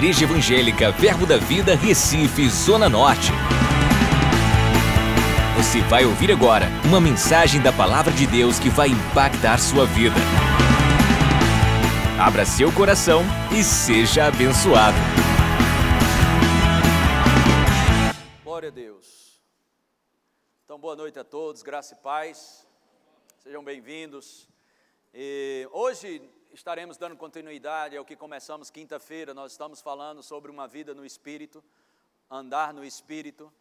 Igreja Evangélica Verbo da Vida, Recife, Zona Norte. Você vai ouvir agora uma mensagem da Palavra de Deus que vai impactar sua vida. Abra seu coração e seja abençoado. Glória a Deus. Então, boa noite a todos, graça e paz. Sejam bem-vindos. E hoje estaremos dando continuidade ao que começamos quinta-feira. Nós estamos falando sobre uma vida no Espírito, andar no Espírito,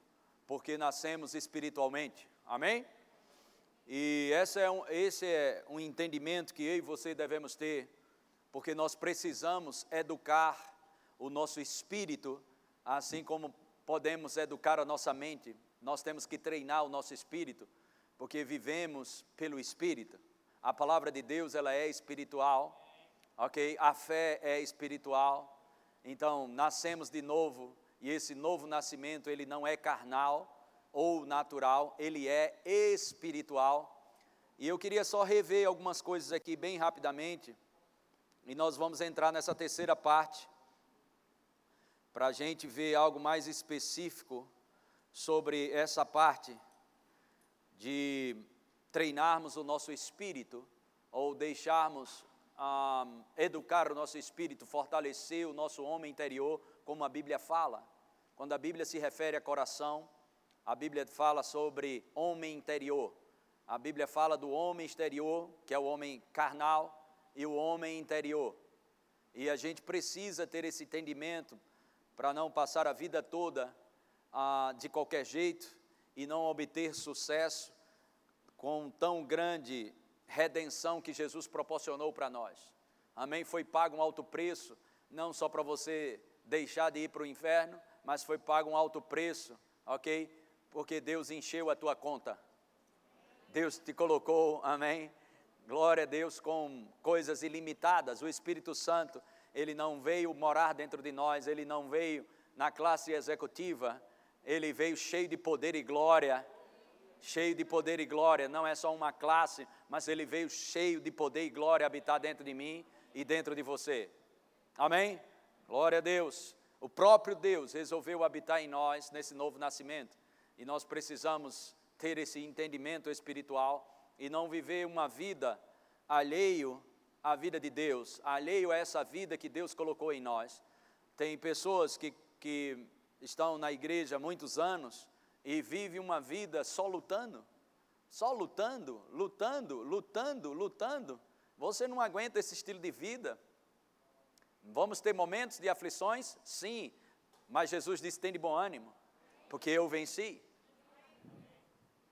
porque nascemos espiritualmente. Amém? E esse é um, esse é um entendimento que eu e você devemos ter, porque nós precisamos educar o nosso espírito, assim como podemos educar a nossa mente. Nós temos que treinar o nosso espírito, porque vivemos pelo Espírito. A palavra de Deus ela é espiritual ok? A fé é espiritual, então nascemos de novo e esse novo nascimento ele não é carnal ou natural, ele é espiritual. E eu queria só rever algumas coisas aqui bem rapidamente e nós vamos entrar nessa terceira parte para a gente ver algo mais específico sobre essa parte de treinarmos o nosso espírito ou deixarmos um, educar o nosso espírito, fortalecer o nosso homem interior, como a Bíblia fala. Quando a Bíblia se refere a coração, a Bíblia fala sobre homem interior. A Bíblia fala do homem exterior, que é o homem carnal, e o homem interior. E a gente precisa ter esse entendimento para não passar a vida toda ah, de qualquer jeito e não obter sucesso com tão grande redenção que Jesus proporcionou para nós. Amém? Foi pago um alto preço, não só para você deixar de ir para o inferno, mas foi pago um alto preço, ok? Porque Deus encheu a tua conta. Deus te colocou, amém? Glória a Deus com coisas ilimitadas. O Espírito Santo, ele não veio morar dentro de nós, ele não veio na classe executiva, ele veio cheio de poder e glória cheio de poder e glória, não é só uma classe, mas ele veio cheio de poder e glória habitar dentro de mim e dentro de você. Amém? Glória a Deus. O próprio Deus resolveu habitar em nós nesse novo nascimento e nós precisamos ter esse entendimento espiritual e não viver uma vida alheio à vida de Deus, alheio a essa vida que Deus colocou em nós. Tem pessoas que, que estão na igreja há muitos anos e vive uma vida só lutando, só lutando, lutando, lutando, lutando, você não aguenta esse estilo de vida. Vamos ter momentos de aflições? Sim, mas Jesus disse: tem de bom ânimo, porque eu venci.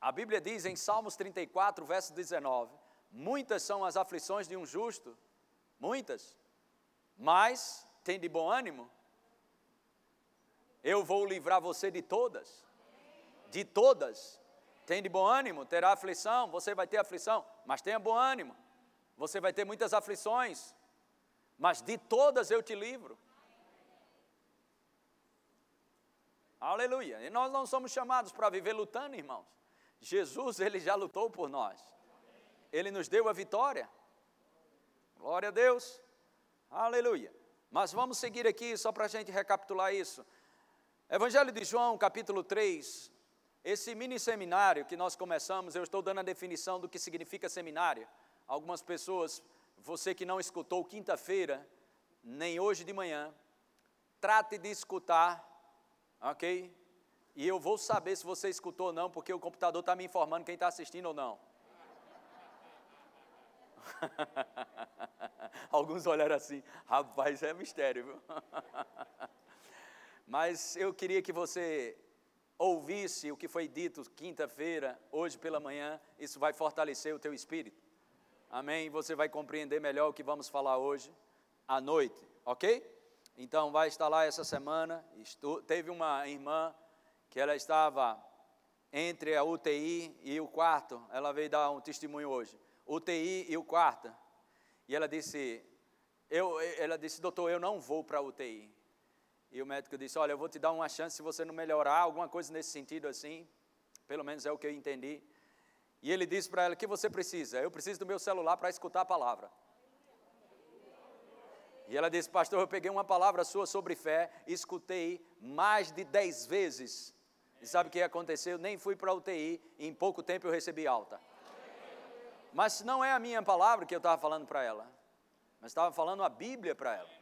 A Bíblia diz em Salmos 34, verso 19: Muitas são as aflições de um justo, muitas, mas tem de bom ânimo, eu vou livrar você de todas de todas. Tem de bom ânimo, terá aflição, você vai ter aflição, mas tenha bom ânimo. Você vai ter muitas aflições, mas de todas eu te livro. Aleluia. E nós não somos chamados para viver lutando, irmãos. Jesus, ele já lutou por nós. Ele nos deu a vitória. Glória a Deus. Aleluia. Mas vamos seguir aqui só para a gente recapitular isso. Evangelho de João, capítulo 3, esse mini seminário que nós começamos, eu estou dando a definição do que significa seminário. Algumas pessoas, você que não escutou quinta-feira, nem hoje de manhã, trate de escutar, ok? E eu vou saber se você escutou ou não, porque o computador está me informando quem está assistindo ou não. Alguns olharam assim, rapaz, é mistério, viu? Mas eu queria que você ouvisse o que foi dito quinta-feira, hoje pela manhã, isso vai fortalecer o teu espírito. Amém? Você vai compreender melhor o que vamos falar hoje à noite, ok? Então vai estar lá essa semana. Teve uma irmã que ela estava entre a UTI e o quarto. Ela veio dar um testemunho hoje. UTI e o quarto. E ela disse, eu, ela disse, doutor, eu não vou para a UTI. E o médico disse: Olha, eu vou te dar uma chance se você não melhorar, alguma coisa nesse sentido assim. Pelo menos é o que eu entendi. E ele disse para ela: O que você precisa? Eu preciso do meu celular para escutar a palavra. E ela disse, pastor, eu peguei uma palavra sua sobre fé, escutei mais de dez vezes. E sabe o que aconteceu? Nem fui para a UTI, e em pouco tempo eu recebi alta. Mas não é a minha palavra que eu estava falando para ela, mas estava falando a Bíblia para ela.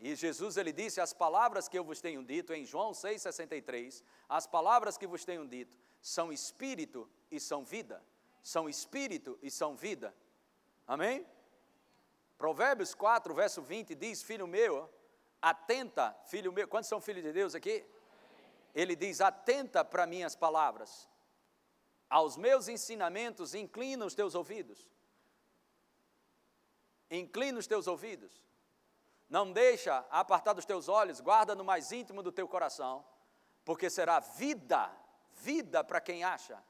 E Jesus ele disse: As palavras que eu vos tenho dito, em João 6,63, as palavras que vos tenho dito são espírito e são vida. São espírito e são vida. Amém? Provérbios 4, verso 20 diz: Filho meu, atenta, filho meu. Quantos são filhos de Deus aqui? Ele diz: Atenta para minhas palavras, aos meus ensinamentos, inclina os teus ouvidos. Inclina os teus ouvidos. Não deixa apartar dos teus olhos, guarda no mais íntimo do teu coração, porque será vida, vida para quem acha,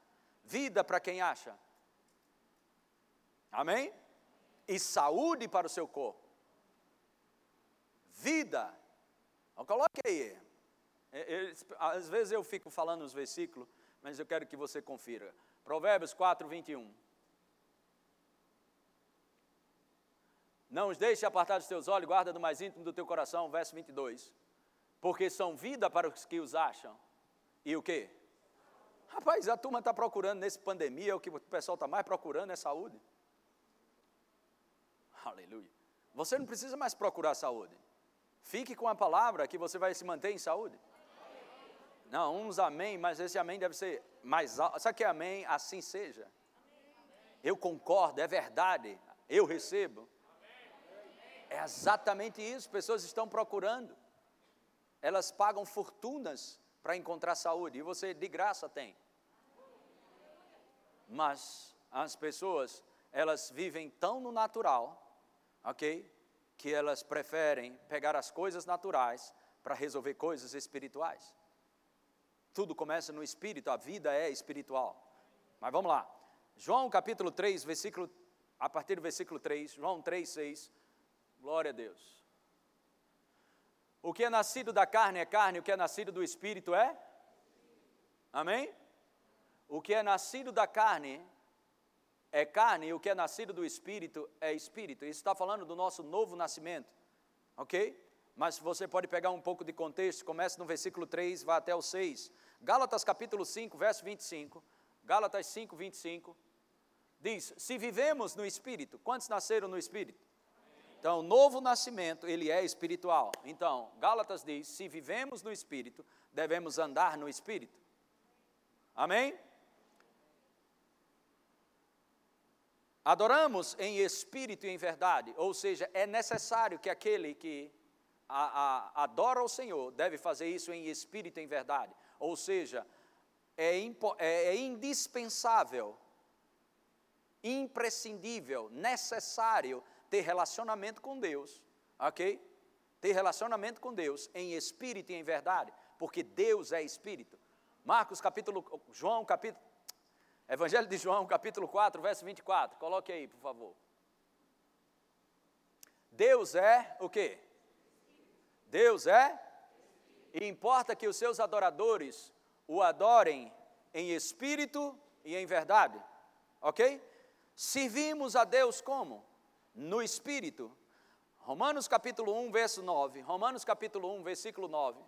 vida para quem acha. Amém? E saúde para o seu corpo. Vida. Coloque aí. É, é, às vezes eu fico falando os versículos, mas eu quero que você confira. Provérbios 4, 21. Não os deixe apartar dos teus olhos, guarda do mais íntimo do teu coração, verso 22. Porque são vida para os que os acham. E o quê? Rapaz, a turma está procurando nesse pandemia, o que o pessoal está mais procurando é saúde. Aleluia. Você não precisa mais procurar saúde. Fique com a palavra que você vai se manter em saúde. Não, uns amém, mas esse amém deve ser mais alto. Sabe que é amém? Assim seja. Eu concordo, é verdade. Eu recebo. É exatamente isso, pessoas estão procurando. Elas pagam fortunas para encontrar saúde e você de graça tem. Mas as pessoas, elas vivem tão no natural, ok? Que elas preferem pegar as coisas naturais para resolver coisas espirituais. Tudo começa no espírito, a vida é espiritual. Mas vamos lá. João capítulo 3, versículo, a partir do versículo 3, João 3, 6. Glória a Deus. O que é nascido da carne é carne, o que é nascido do espírito é? Amém? O que é nascido da carne é carne, e o que é nascido do espírito é espírito. Isso está falando do nosso novo nascimento, ok? Mas você pode pegar um pouco de contexto, começa no versículo 3, vai até o 6. Gálatas capítulo 5, verso 25. Gálatas 5, 25. Diz: Se vivemos no espírito, quantos nasceram no espírito? Então, o novo nascimento, ele é espiritual. Então, Gálatas diz: se vivemos no espírito, devemos andar no espírito. Amém? Adoramos em espírito e em verdade, ou seja, é necessário que aquele que a, a, adora o Senhor deve fazer isso em espírito e em verdade. Ou seja, é, impo, é, é indispensável, imprescindível, necessário ter relacionamento com Deus, ok? Ter relacionamento com Deus em espírito e em verdade, porque Deus é espírito. Marcos capítulo, João capítulo, Evangelho de João capítulo 4, verso 24, coloque aí, por favor. Deus é o quê? Deus é? E importa que os seus adoradores o adorem em espírito e em verdade, ok? Servimos a Deus como? No espírito. Romanos capítulo 1, verso 9. Romanos capítulo 1, versículo 9.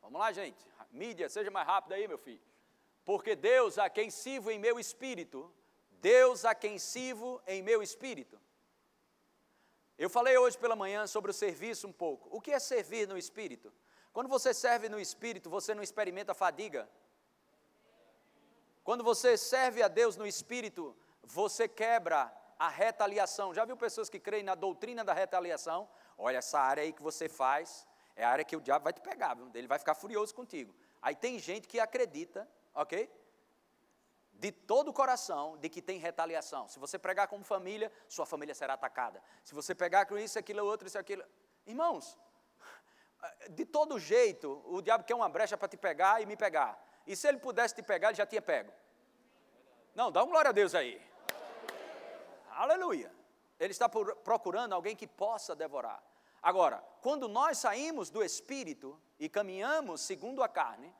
Vamos lá, gente. Mídia, seja mais rápido aí, meu filho. Porque Deus a quem sirvo em meu espírito, Deus a quem sirvo em meu espírito. Eu falei hoje pela manhã sobre o serviço um pouco. O que é servir no espírito? Quando você serve no espírito, você não experimenta fadiga. Quando você serve a Deus no espírito, você quebra a retaliação. Já viu pessoas que creem na doutrina da retaliação? Olha, essa área aí que você faz é a área que o diabo vai te pegar, ele vai ficar furioso contigo. Aí tem gente que acredita, ok? De todo o coração, de que tem retaliação. Se você pregar como família, sua família será atacada. Se você pegar com isso, aquilo, outro, isso, aquilo. Irmãos, de todo jeito, o diabo quer uma brecha para te pegar e me pegar. E se ele pudesse te pegar, ele já tinha pego. Não, dá um glória a Deus aí. Aleluia. Ele está procurando alguém que possa devorar. Agora, quando nós saímos do espírito e caminhamos segundo a carne,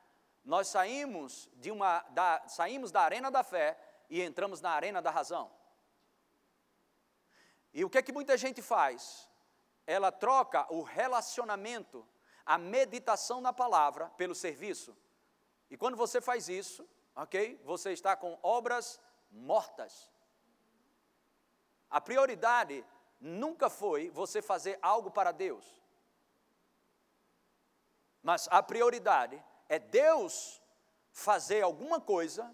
nós saímos de uma da, saímos da arena da fé e entramos na arena da razão. E o que é que muita gente faz? Ela troca o relacionamento, a meditação na palavra pelo serviço. E quando você faz isso, ok? Você está com obras mortas. A prioridade nunca foi você fazer algo para Deus. Mas a prioridade é Deus fazer alguma coisa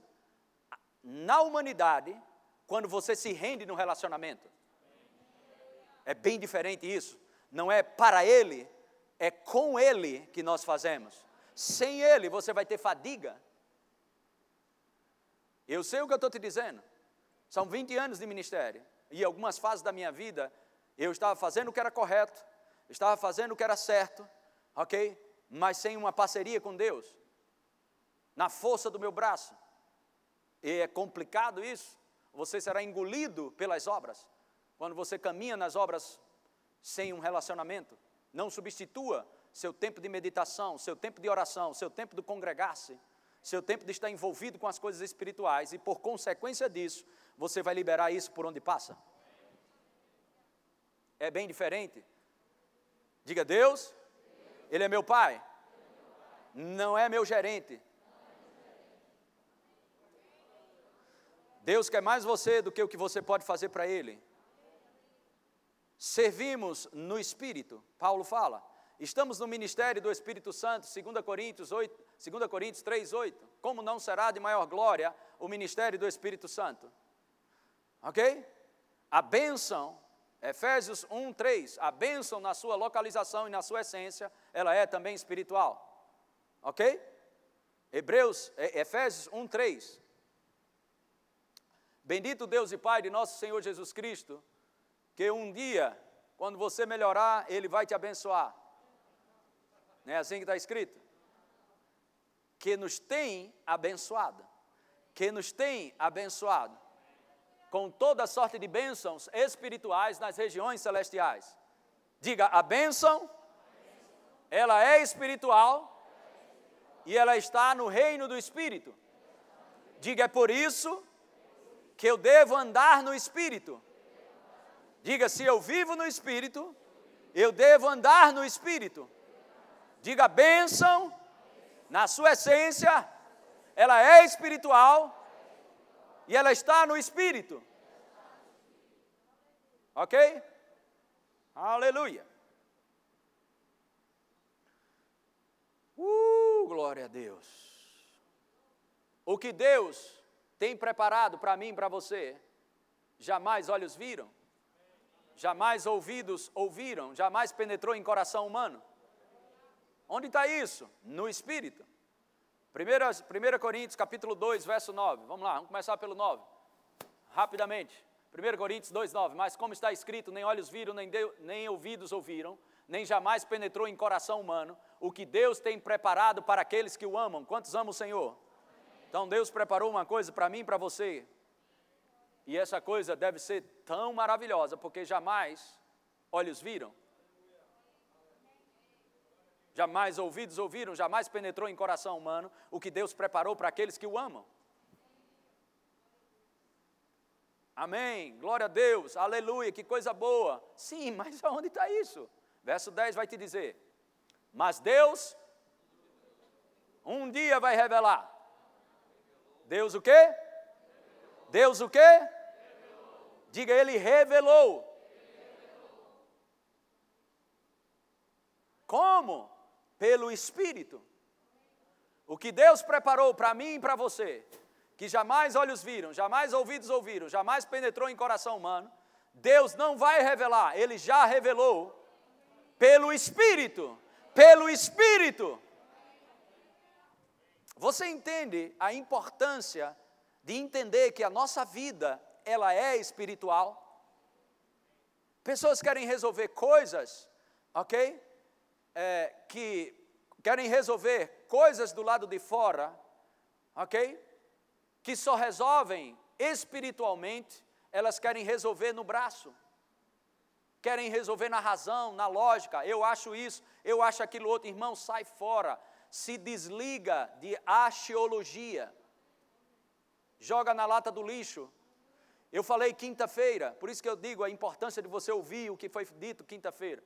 na humanidade quando você se rende no relacionamento. É bem diferente isso. Não é para Ele, é com Ele que nós fazemos. Sem Ele você vai ter fadiga. Eu sei o que eu estou te dizendo. São 20 anos de ministério. E algumas fases da minha vida eu estava fazendo o que era correto, estava fazendo o que era certo, ok? Mas sem uma parceria com Deus, na força do meu braço. E é complicado isso. Você será engolido pelas obras. Quando você caminha nas obras sem um relacionamento, não substitua seu tempo de meditação, seu tempo de oração, seu tempo de congregar-se, seu tempo de estar envolvido com as coisas espirituais, e por consequência disso, você vai liberar isso por onde passa é bem diferente. Diga, Deus, Ele é meu pai, não é meu gerente. Deus quer mais você do que o que você pode fazer para Ele. Servimos no Espírito, Paulo fala. Estamos no ministério do Espírito Santo, 2 Coríntios, 8, 2 Coríntios 3, 8. Como não será de maior glória o ministério do Espírito Santo? Ok? A bênção Efésios 1, 3, a bênção na sua localização e na sua essência, ela é também espiritual. Ok? Hebreus, Efésios 1, 3. Bendito Deus e Pai de nosso Senhor Jesus Cristo, que um dia, quando você melhorar, Ele vai te abençoar. Não é assim que está escrito? Que nos tem abençoado. Que nos tem abençoado com toda sorte de bênçãos espirituais nas regiões celestiais. Diga, a bênção, ela é espiritual e ela está no reino do Espírito. Diga, é por isso que eu devo andar no Espírito. Diga, se eu vivo no Espírito, eu devo andar no Espírito. Diga, bênção, na sua essência, ela é espiritual e ela está no Espírito. Ok? Aleluia. Uh, glória a Deus. O que Deus tem preparado para mim e para você, jamais olhos viram, jamais ouvidos ouviram, jamais penetrou em coração humano. Onde está isso? No Espírito. 1 Coríntios capítulo 2, verso 9. Vamos lá, vamos começar pelo 9. Rapidamente. 1 Coríntios 2, 9. Mas como está escrito, nem olhos viram, nem, de, nem ouvidos ouviram, nem jamais penetrou em coração humano o que Deus tem preparado para aqueles que o amam. Quantos amam o Senhor? Então Deus preparou uma coisa para mim e para você. E essa coisa deve ser tão maravilhosa, porque jamais olhos viram, jamais ouvidos ouviram, jamais penetrou em coração humano o que Deus preparou para aqueles que o amam. Amém, glória a Deus, aleluia, que coisa boa. Sim, mas aonde está isso? Verso 10 vai te dizer: Mas Deus um dia vai revelar. Deus o quê? Deus o quê? Diga ele revelou. Como? Pelo Espírito. O que Deus preparou para mim e para você, que jamais olhos viram, jamais ouvidos ouviram, jamais penetrou em coração humano, Deus não vai revelar, Ele já revelou pelo Espírito. Pelo Espírito. Você entende a importância de entender que a nossa vida, ela é espiritual? Pessoas querem resolver coisas, ok? É, que querem resolver coisas do lado de fora, ok? Que só resolvem espiritualmente, elas querem resolver no braço, querem resolver na razão, na lógica. Eu acho isso, eu acho aquilo outro. Irmão, sai fora, se desliga de axiologia, joga na lata do lixo Eu falei quinta-feira, por isso que eu digo a importância de você ouvir o que foi dito quinta-feira.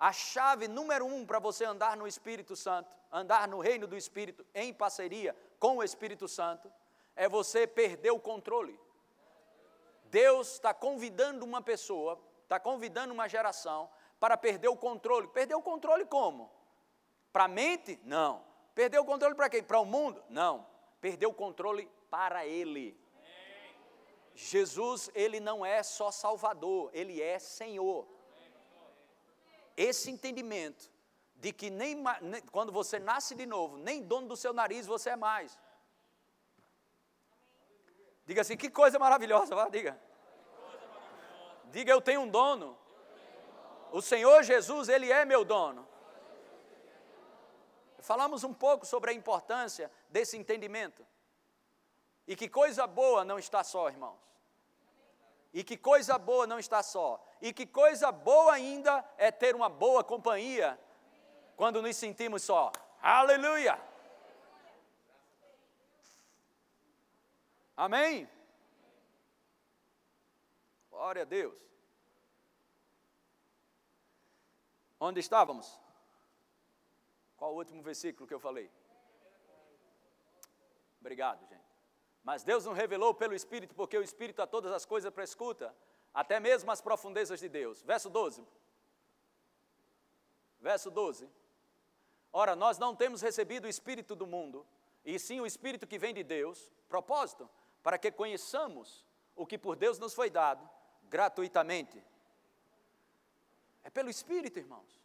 A chave número um para você andar no Espírito Santo, andar no reino do Espírito em parceria com o Espírito Santo, é você perder o controle. Deus está convidando uma pessoa, está convidando uma geração para perder o controle. Perder o controle como? Para a mente? Não. Perder o controle para quem? Para o mundo? Não. Perder o controle para Ele. Jesus, Ele não é só Salvador, Ele é Senhor esse entendimento de que nem, quando você nasce de novo, nem dono do seu nariz você é mais. Diga assim, que coisa maravilhosa, vá, diga. Diga, eu tenho um dono. O Senhor Jesus, Ele é meu dono. Falamos um pouco sobre a importância desse entendimento. E que coisa boa não está só, irmãos. E que coisa boa não está só. E que coisa boa ainda é ter uma boa companhia quando nos sentimos só. Aleluia! Amém? Glória a Deus. Onde estávamos? Qual o último versículo que eu falei? Obrigado, gente. Mas Deus nos revelou pelo Espírito, porque o Espírito a todas as coisas prescuta, até mesmo as profundezas de Deus. Verso 12. Verso 12. Ora, nós não temos recebido o Espírito do mundo, e sim o Espírito que vem de Deus, propósito, para que conheçamos o que por Deus nos foi dado gratuitamente. É pelo Espírito, irmãos.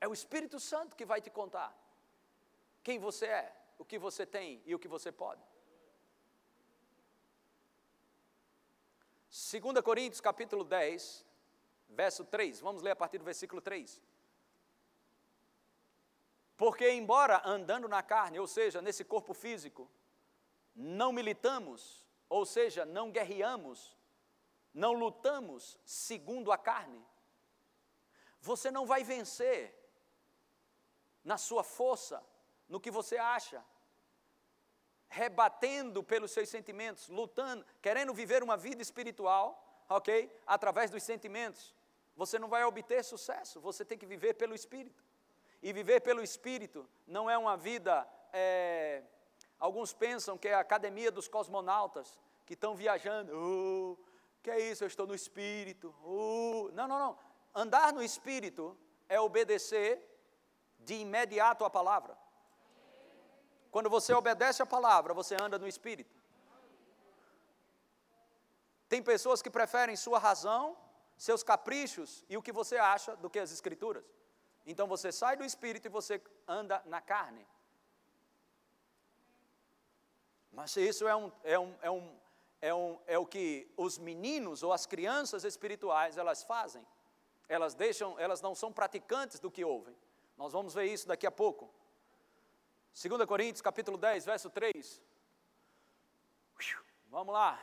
É o Espírito Santo que vai te contar quem você é, o que você tem e o que você pode. 2 Coríntios capítulo 10, verso 3, vamos ler a partir do versículo 3. Porque, embora andando na carne, ou seja, nesse corpo físico, não militamos, ou seja, não guerreamos, não lutamos segundo a carne, você não vai vencer na sua força, no que você acha, rebatendo pelos seus sentimentos, lutando, querendo viver uma vida espiritual, ok? Através dos sentimentos, você não vai obter sucesso, você tem que viver pelo Espírito. E viver pelo Espírito não é uma vida, é, alguns pensam que é a academia dos cosmonautas, que estão viajando, oh, que é isso, eu estou no Espírito, oh. não, não, não, andar no Espírito é obedecer de imediato a palavra. Quando você obedece a palavra, você anda no espírito. Tem pessoas que preferem sua razão, seus caprichos e o que você acha do que as escrituras. Então você sai do espírito e você anda na carne. Mas isso é, um, é, um, é, um, é, um, é o que os meninos ou as crianças espirituais elas fazem. Elas deixam, elas não são praticantes do que ouvem. Nós vamos ver isso daqui a pouco. 2 Coríntios capítulo 10, verso 3. Vamos lá.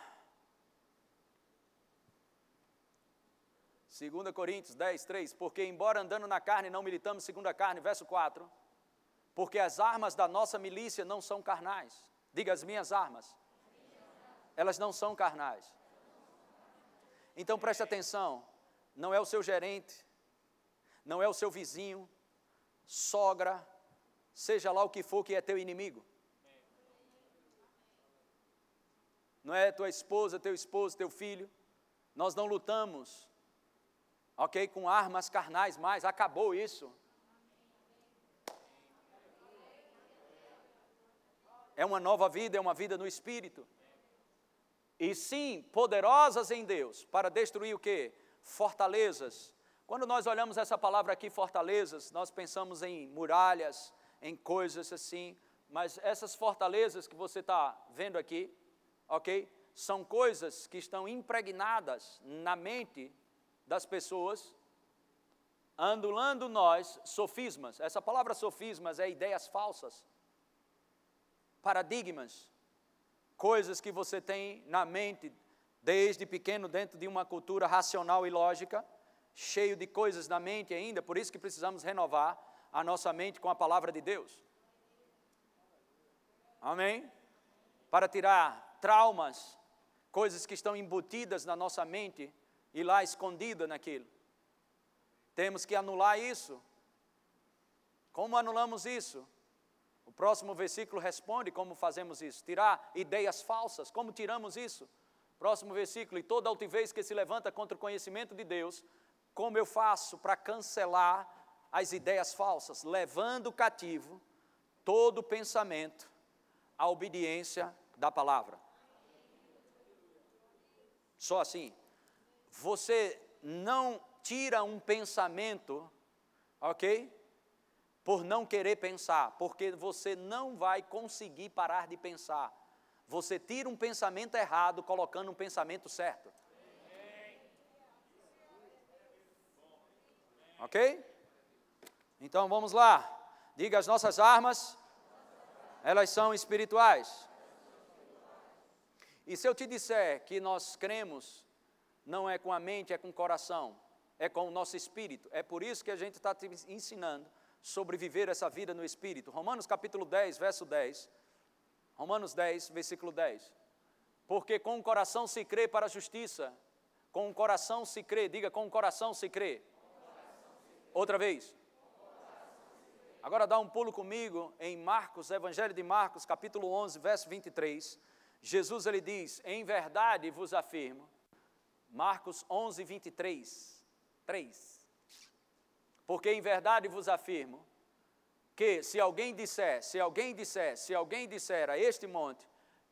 2 Coríntios 10, 3. Porque, embora andando na carne, não militamos segundo a carne, verso 4. Porque as armas da nossa milícia não são carnais. Diga as minhas armas. Elas não são carnais. Então preste atenção: não é o seu gerente, não é o seu vizinho, sogra, seja lá o que for que é teu inimigo. Não é tua esposa, teu esposo, teu filho. Nós não lutamos, ok, com armas carnais mais, acabou isso. É uma nova vida, é uma vida no Espírito. E sim, poderosas em Deus, para destruir o que? Fortalezas. Quando nós olhamos essa palavra aqui, fortalezas, nós pensamos em muralhas, em coisas assim, mas essas fortalezas que você está vendo aqui, ok? São coisas que estão impregnadas na mente das pessoas, andulando nós sofismas. Essa palavra sofismas é ideias falsas, paradigmas, coisas que você tem na mente desde pequeno dentro de uma cultura racional e lógica, cheio de coisas na mente ainda, por isso que precisamos renovar a nossa mente com a palavra de Deus. Amém? Para tirar traumas, coisas que estão embutidas na nossa mente e lá escondida naquilo. Temos que anular isso. Como anulamos isso? O próximo versículo responde como fazemos isso. Tirar ideias falsas. Como tiramos isso? Próximo versículo. E toda altivez que se levanta contra o conhecimento de Deus, como eu faço para cancelar as ideias falsas? Levando cativo todo pensamento à obediência da palavra. Só assim. Você não tira um pensamento, ok? Por não querer pensar, porque você não vai conseguir parar de pensar. Você tira um pensamento errado colocando um pensamento certo. Ok? Então vamos lá. Diga as nossas armas, elas são espirituais. E se eu te disser que nós cremos, não é com a mente, é com o coração, é com o nosso espírito. É por isso que a gente está te ensinando sobre viver essa vida no espírito. Romanos capítulo 10, verso 10. Romanos 10, versículo 10. Porque com o coração se crê para a justiça, com o coração se crê, diga, com o coração se crê. Outra vez. Agora dá um pulo comigo em Marcos, Evangelho de Marcos, capítulo 11, verso 23. Jesus ele diz: Em verdade vos afirmo, Marcos 11, 23, 3. Porque em verdade vos afirmo que se alguém disser, se alguém disser, se alguém disser a este monte,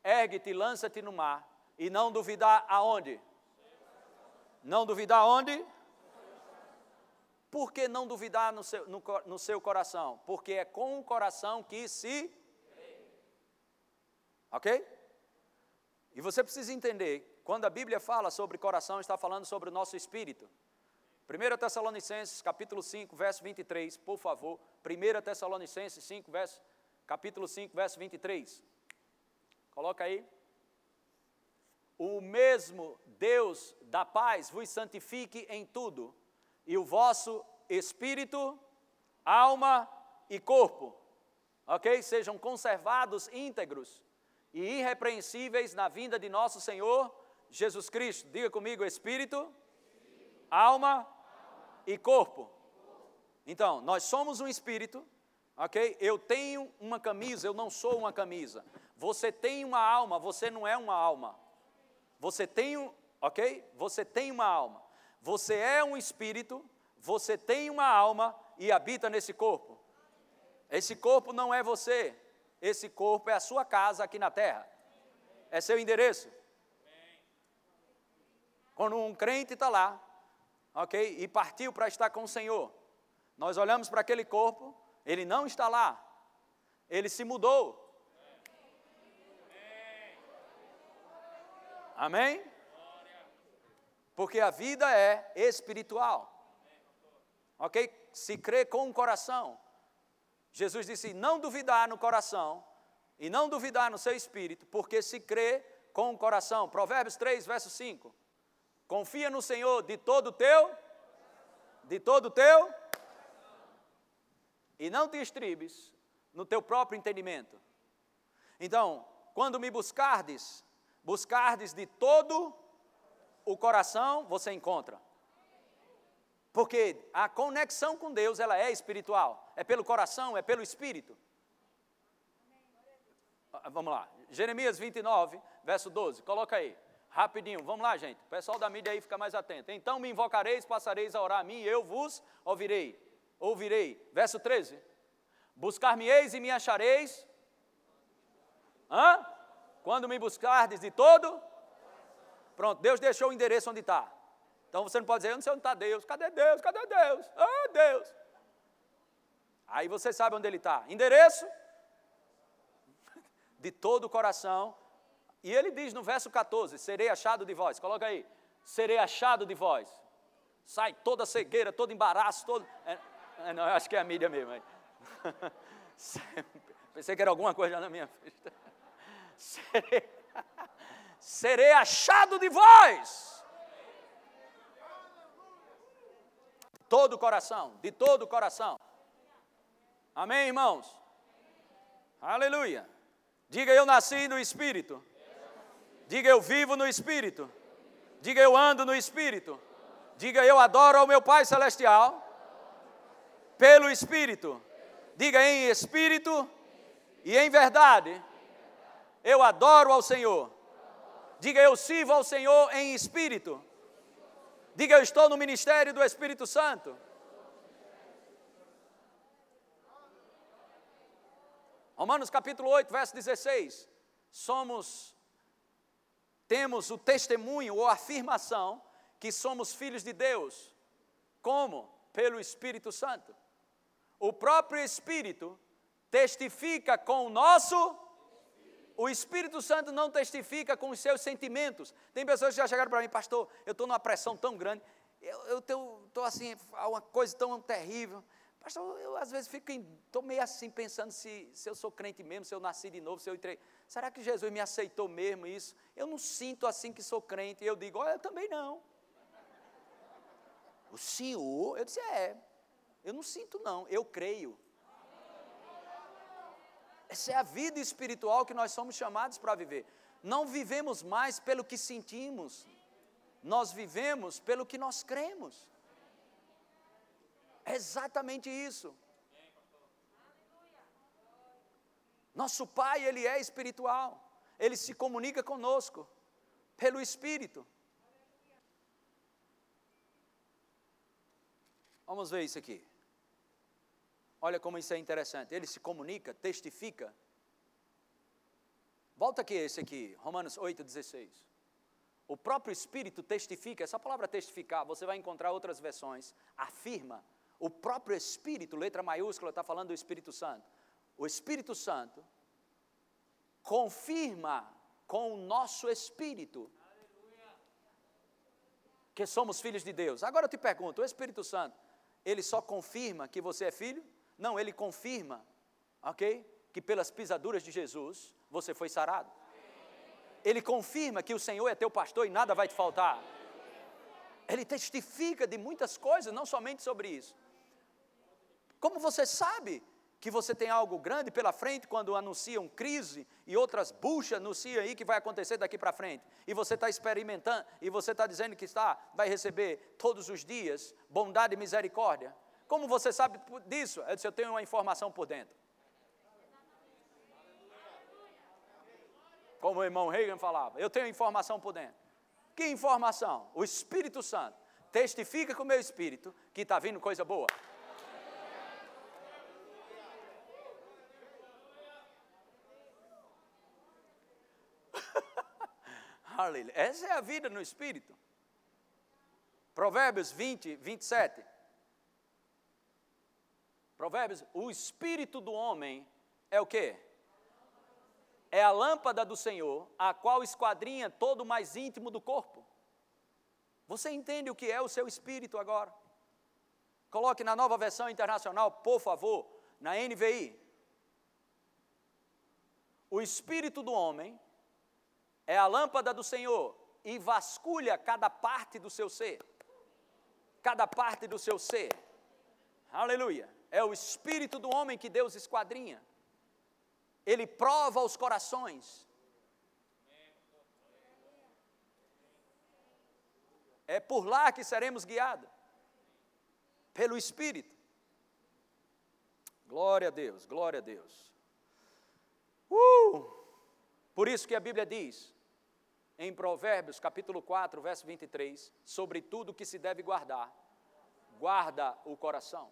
ergue-te lança-te no mar, e não duvidar aonde? Não duvidar aonde? Por que não duvidar no seu, no, no seu coração? Porque é com o coração que se. Ok? E você precisa entender, quando a Bíblia fala sobre coração, está falando sobre o nosso espírito. 1 Tessalonicenses, capítulo 5, verso 23, por favor. 1 Tessalonicenses 5, verso, capítulo 5, verso 23. Coloca aí. O mesmo Deus da paz vos santifique em tudo, e o vosso espírito, alma e corpo, ok? Sejam conservados íntegros e irrepreensíveis na vinda de nosso Senhor Jesus Cristo. Diga comigo: espírito, alma e corpo. Então, nós somos um espírito, ok? Eu tenho uma camisa, eu não sou uma camisa. Você tem uma alma, você não é uma alma. Você tem ok? Você tem uma alma. Você é um espírito, você tem uma alma e habita nesse corpo. Esse corpo não é você, esse corpo é a sua casa aqui na terra. É seu endereço. Quando um crente está lá, ok, e partiu para estar com o Senhor, nós olhamos para aquele corpo, ele não está lá, ele se mudou. Amém? Porque a vida é espiritual. Ok? Se crê com o coração. Jesus disse: não duvidar no coração e não duvidar no seu espírito, porque se crê com o coração. Provérbios 3, verso 5. Confia no Senhor de todo teu, de todo teu, e não te estribes no teu próprio entendimento. Então, quando me buscardes, buscardes de todo o coração, você encontra. Porque a conexão com Deus, ela é espiritual. É pelo coração, é pelo espírito. Ah, vamos lá. Jeremias 29, verso 12. Coloca aí. Rapidinho. Vamos lá, gente. O pessoal da mídia aí fica mais atento. Então me invocareis, passareis a orar a mim, e eu vos ouvirei. Ouvirei. Verso 13. Buscar-me-eis e me achareis. Hã? Quando me buscardes de todo. Pronto, Deus deixou o endereço onde está. Então você não pode dizer, eu não sei onde está Deus. Cadê Deus? Cadê Deus? Ah, Deus. Aí você sabe onde ele está. Endereço de todo o coração. E ele diz no verso 14: Serei achado de vós. Coloca aí. Serei achado de vós. Sai toda cegueira, todo embaraço, todo. É, é, não, eu acho que é a mídia mesmo. Aí. Pensei que era alguma coisa na minha festa. Serei, serei achado de vós. todo o coração, de todo o coração. Amém, irmãos? Aleluia. Diga eu nasci no Espírito. Diga eu vivo no Espírito. Diga eu ando no Espírito. Diga eu adoro ao meu Pai Celestial pelo Espírito. Diga em Espírito e em verdade. Eu adoro ao Senhor. Diga eu sirvo ao Senhor em Espírito. Diga eu estou no ministério do Espírito Santo. Romanos capítulo 8, verso 16. Somos, temos o testemunho ou afirmação que somos filhos de Deus. Como? Pelo Espírito Santo. O próprio Espírito testifica com o nosso. O Espírito Santo não testifica com os seus sentimentos. Tem pessoas que já chegaram para mim, pastor, eu estou numa pressão tão grande, eu estou assim, uma coisa tão terrível. Pastor, eu às vezes fico, estou meio assim pensando se, se eu sou crente mesmo, se eu nasci de novo, se eu entrei. Será que Jesus me aceitou mesmo isso? Eu não sinto assim que sou crente. E eu digo, olha, eu também não. O Senhor, eu disse, é, eu não sinto não, eu creio. Essa é a vida espiritual que nós somos chamados para viver. Não vivemos mais pelo que sentimos, nós vivemos pelo que nós cremos. É exatamente isso. Nosso Pai, Ele é espiritual. Ele se comunica conosco pelo Espírito. Vamos ver isso aqui. Olha como isso é interessante. Ele se comunica, testifica. Volta aqui esse aqui, Romanos 8,16. O próprio Espírito testifica, essa palavra testificar, você vai encontrar outras versões, afirma, o próprio Espírito, letra maiúscula, está falando do Espírito Santo. O Espírito Santo confirma com o nosso espírito que somos filhos de Deus. Agora eu te pergunto: o Espírito Santo, ele só confirma que você é filho? Não, ele confirma, ok? Que pelas pisaduras de Jesus você foi sarado. Ele confirma que o Senhor é teu pastor e nada vai te faltar. Ele testifica de muitas coisas, não somente sobre isso. Como você sabe que você tem algo grande pela frente quando anunciam crise e outras buchas anunciam aí que vai acontecer daqui para frente? E você está experimentando, e você está dizendo que está, vai receber todos os dias bondade e misericórdia. Como você sabe disso? Eu disse, eu tenho uma informação por dentro. Como o irmão Reagan falava, eu tenho informação por dentro. Que informação? O Espírito Santo testifica com o meu espírito que está vindo coisa boa. Aleluia. Essa é a vida no Espírito. Provérbios 20, 27. Provérbios, o Espírito do homem é o quê? É a lâmpada do Senhor, a qual esquadrinha todo o mais íntimo do corpo. Você entende o que é o seu espírito agora? Coloque na nova versão internacional, por favor, na NVI. O espírito do homem é a lâmpada do Senhor e vasculha cada parte do seu ser. Cada parte do seu ser. Aleluia. É o espírito do homem que Deus esquadrinha. Ele prova os corações. É por lá que seremos guiados. Pelo Espírito. Glória a Deus, glória a Deus. Uh! Por isso que a Bíblia diz: em Provérbios, capítulo 4, verso 23, sobre tudo que se deve guardar, guarda o coração.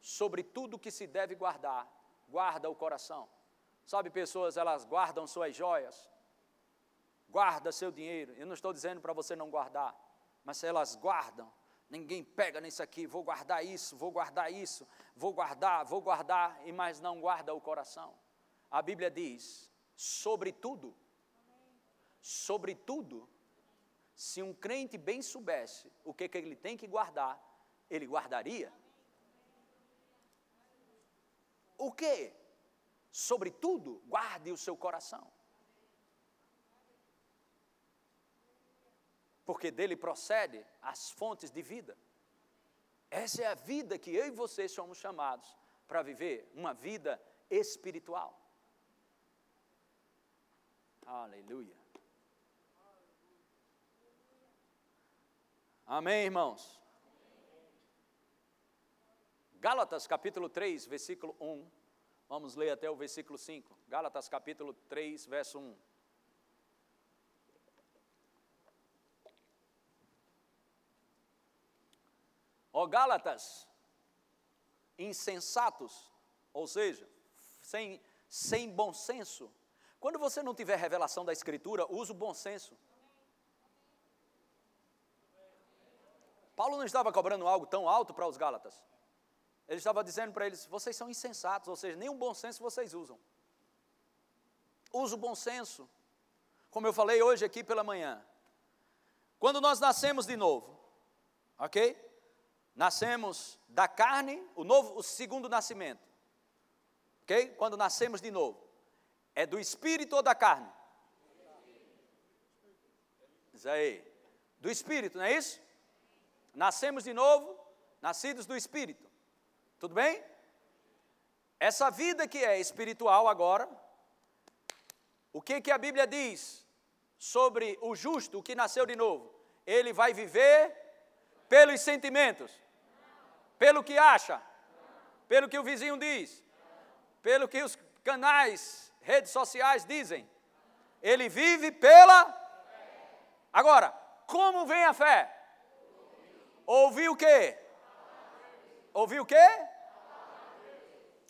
Sobre tudo que se deve guardar, guarda o coração. Sabe, pessoas, elas guardam suas joias, guarda seu dinheiro. Eu não estou dizendo para você não guardar, mas se elas guardam, ninguém pega nisso aqui, vou guardar isso, vou guardar isso, vou guardar, vou guardar, e mais não guarda o coração. A Bíblia diz, sobre tudo, Sobretudo, se um crente bem soubesse o que, que ele tem que guardar, ele guardaria o quê? Sobretudo, guarde o seu coração. Porque dele procede as fontes de vida. Essa é a vida que eu e você somos chamados para viver, uma vida espiritual. Aleluia. Amém, irmãos? Gálatas capítulo 3, versículo 1. Vamos ler até o versículo 5. Gálatas capítulo 3, verso 1. Ó Gálatas, insensatos, ou seja, sem, sem bom senso. Quando você não tiver revelação da Escritura, use o bom senso. Paulo não estava cobrando algo tão alto para os Gálatas. Ele estava dizendo para eles: vocês são insensatos, ou seja, nenhum bom senso vocês usam. Use o bom senso. Como eu falei hoje aqui pela manhã. Quando nós nascemos de novo, ok? Nascemos da carne, o novo, o segundo nascimento. Ok? Quando nascemos de novo. É do espírito ou da carne? Isso aí. Do espírito, não é isso? Nascemos de novo, nascidos do espírito. Tudo bem? Essa vida que é espiritual agora, o que, que a Bíblia diz sobre o justo, o que nasceu de novo? Ele vai viver pelos sentimentos, pelo que acha, pelo que o vizinho diz, pelo que os canais, redes sociais dizem. Ele vive pela. Agora, como vem a fé? Ouvir o quê? Ouvir o quê?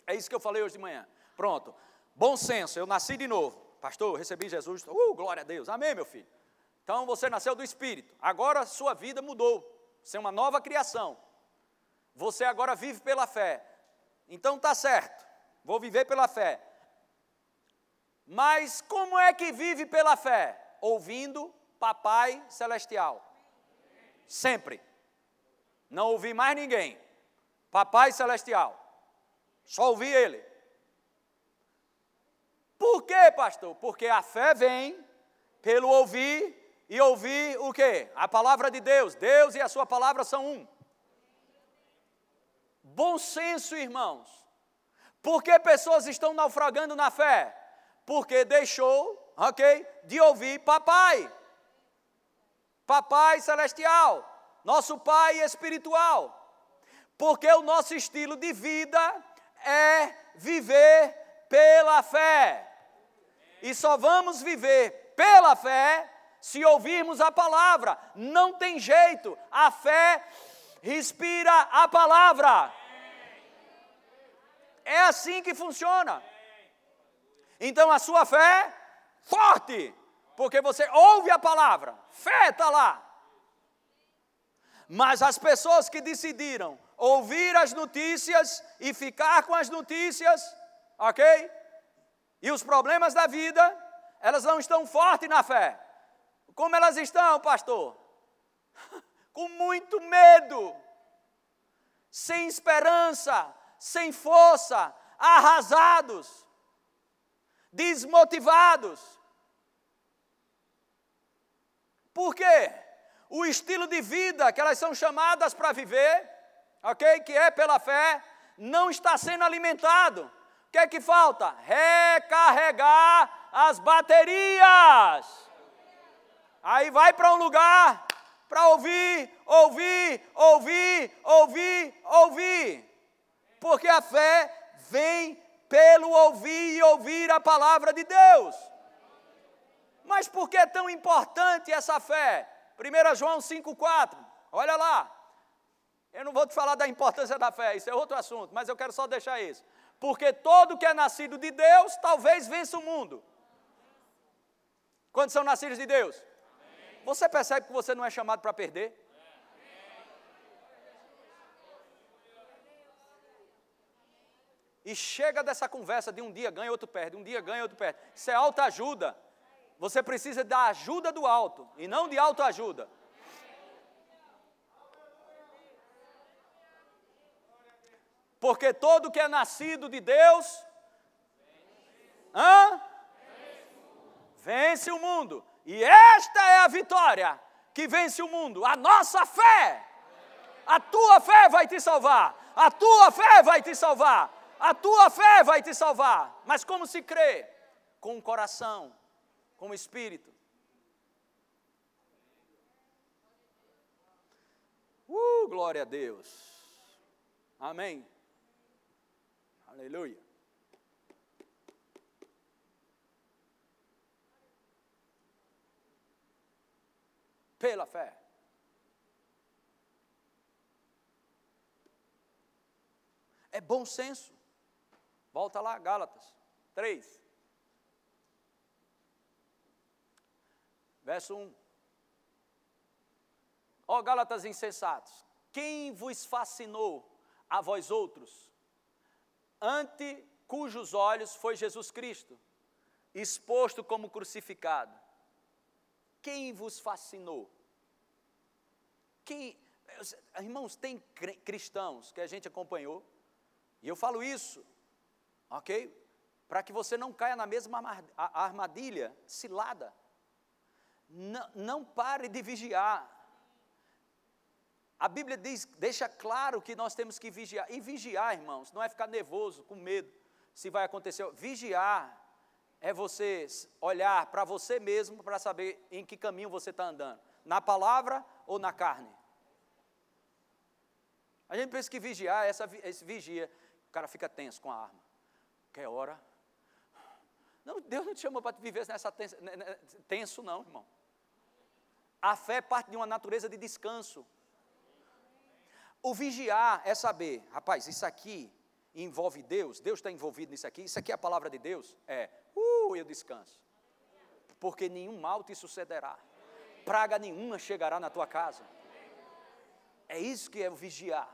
É isso que eu falei hoje de manhã. Pronto. Bom senso, eu nasci de novo. Pastor, recebi Jesus. Uh, glória a Deus. Amém, meu filho. Então você nasceu do Espírito. Agora sua vida mudou. Você é uma nova criação. Você agora vive pela fé. Então tá certo. Vou viver pela fé. Mas como é que vive pela fé? Ouvindo Papai Celestial. Sempre. Não ouvi mais ninguém. Papai Celestial. Só ouvi ele. Por quê, pastor? Porque a fé vem pelo ouvir e ouvir o quê? A palavra de Deus. Deus e a sua palavra são um. Bom senso, irmãos. Por que pessoas estão naufragando na fé? Porque deixou, ok, de ouvir papai. Papai celestial, nosso pai espiritual. Porque o nosso estilo de vida é viver pela fé. E só vamos viver pela fé se ouvirmos a palavra. Não tem jeito. A fé respira a palavra. É assim que funciona. Então a sua fé forte, porque você ouve a palavra. Fé está lá. Mas as pessoas que decidiram ouvir as notícias e ficar com as notícias, ok? E os problemas da vida, elas não estão fortes na fé. Como elas estão, pastor? com muito medo, sem esperança, sem força, arrasados, desmotivados. Por quê? O estilo de vida que elas são chamadas para viver ok? Que é pela fé, não está sendo alimentado. O que é que falta? Recarregar as baterias. Aí vai para um lugar para ouvir, ouvir, ouvir, ouvir, ouvir. Porque a fé vem pelo ouvir e ouvir a palavra de Deus. Mas por que é tão importante essa fé? 1 João 5,4, olha lá. Eu não vou te falar da importância da fé, isso é outro assunto, mas eu quero só deixar isso. Porque todo que é nascido de Deus, talvez vença o mundo. Quando são nascidos de Deus? Você percebe que você não é chamado para perder? E chega dessa conversa de um dia ganha, outro perde, um dia ganha, outro perde. Isso é autoajuda. Você precisa da ajuda do alto e não de autoajuda. Porque todo que é nascido de Deus, hã? Vence o mundo. E esta é a vitória que vence o mundo, a nossa fé. A tua fé vai te salvar. A tua fé vai te salvar. A tua fé vai te salvar. Mas como se crê? Com o coração, com o espírito. Uh, glória a Deus. Amém. Aleluia. Pela fé. É bom senso. Volta lá, Gálatas 3. Verso 1. Ó Gálatas insensatos, quem vos fascinou a vós outros, ante cujos olhos foi Jesus Cristo, exposto como crucificado? Quem vos fascinou? Quem, irmãos, tem cristãos que a gente acompanhou, e eu falo isso, ok? Para que você não caia na mesma armadilha cilada. Não, não pare de vigiar. A Bíblia diz, deixa claro que nós temos que vigiar. E vigiar, irmãos, não é ficar nervoso, com medo, se vai acontecer. Vigiar é você olhar para você mesmo para saber em que caminho você está andando. Na palavra ou na carne. A gente pensa que vigiar, essa, esse vigia, o cara fica tenso com a arma. Quer hora? Não, Deus não te chamou para viver nessa tenso, tenso, não, irmão. A fé parte de uma natureza de descanso. O vigiar é saber, rapaz, isso aqui envolve Deus, Deus está envolvido nisso aqui, isso aqui é a palavra de Deus? É, uh, eu descanso. Porque nenhum mal te sucederá, praga nenhuma chegará na tua casa. É isso que é o vigiar.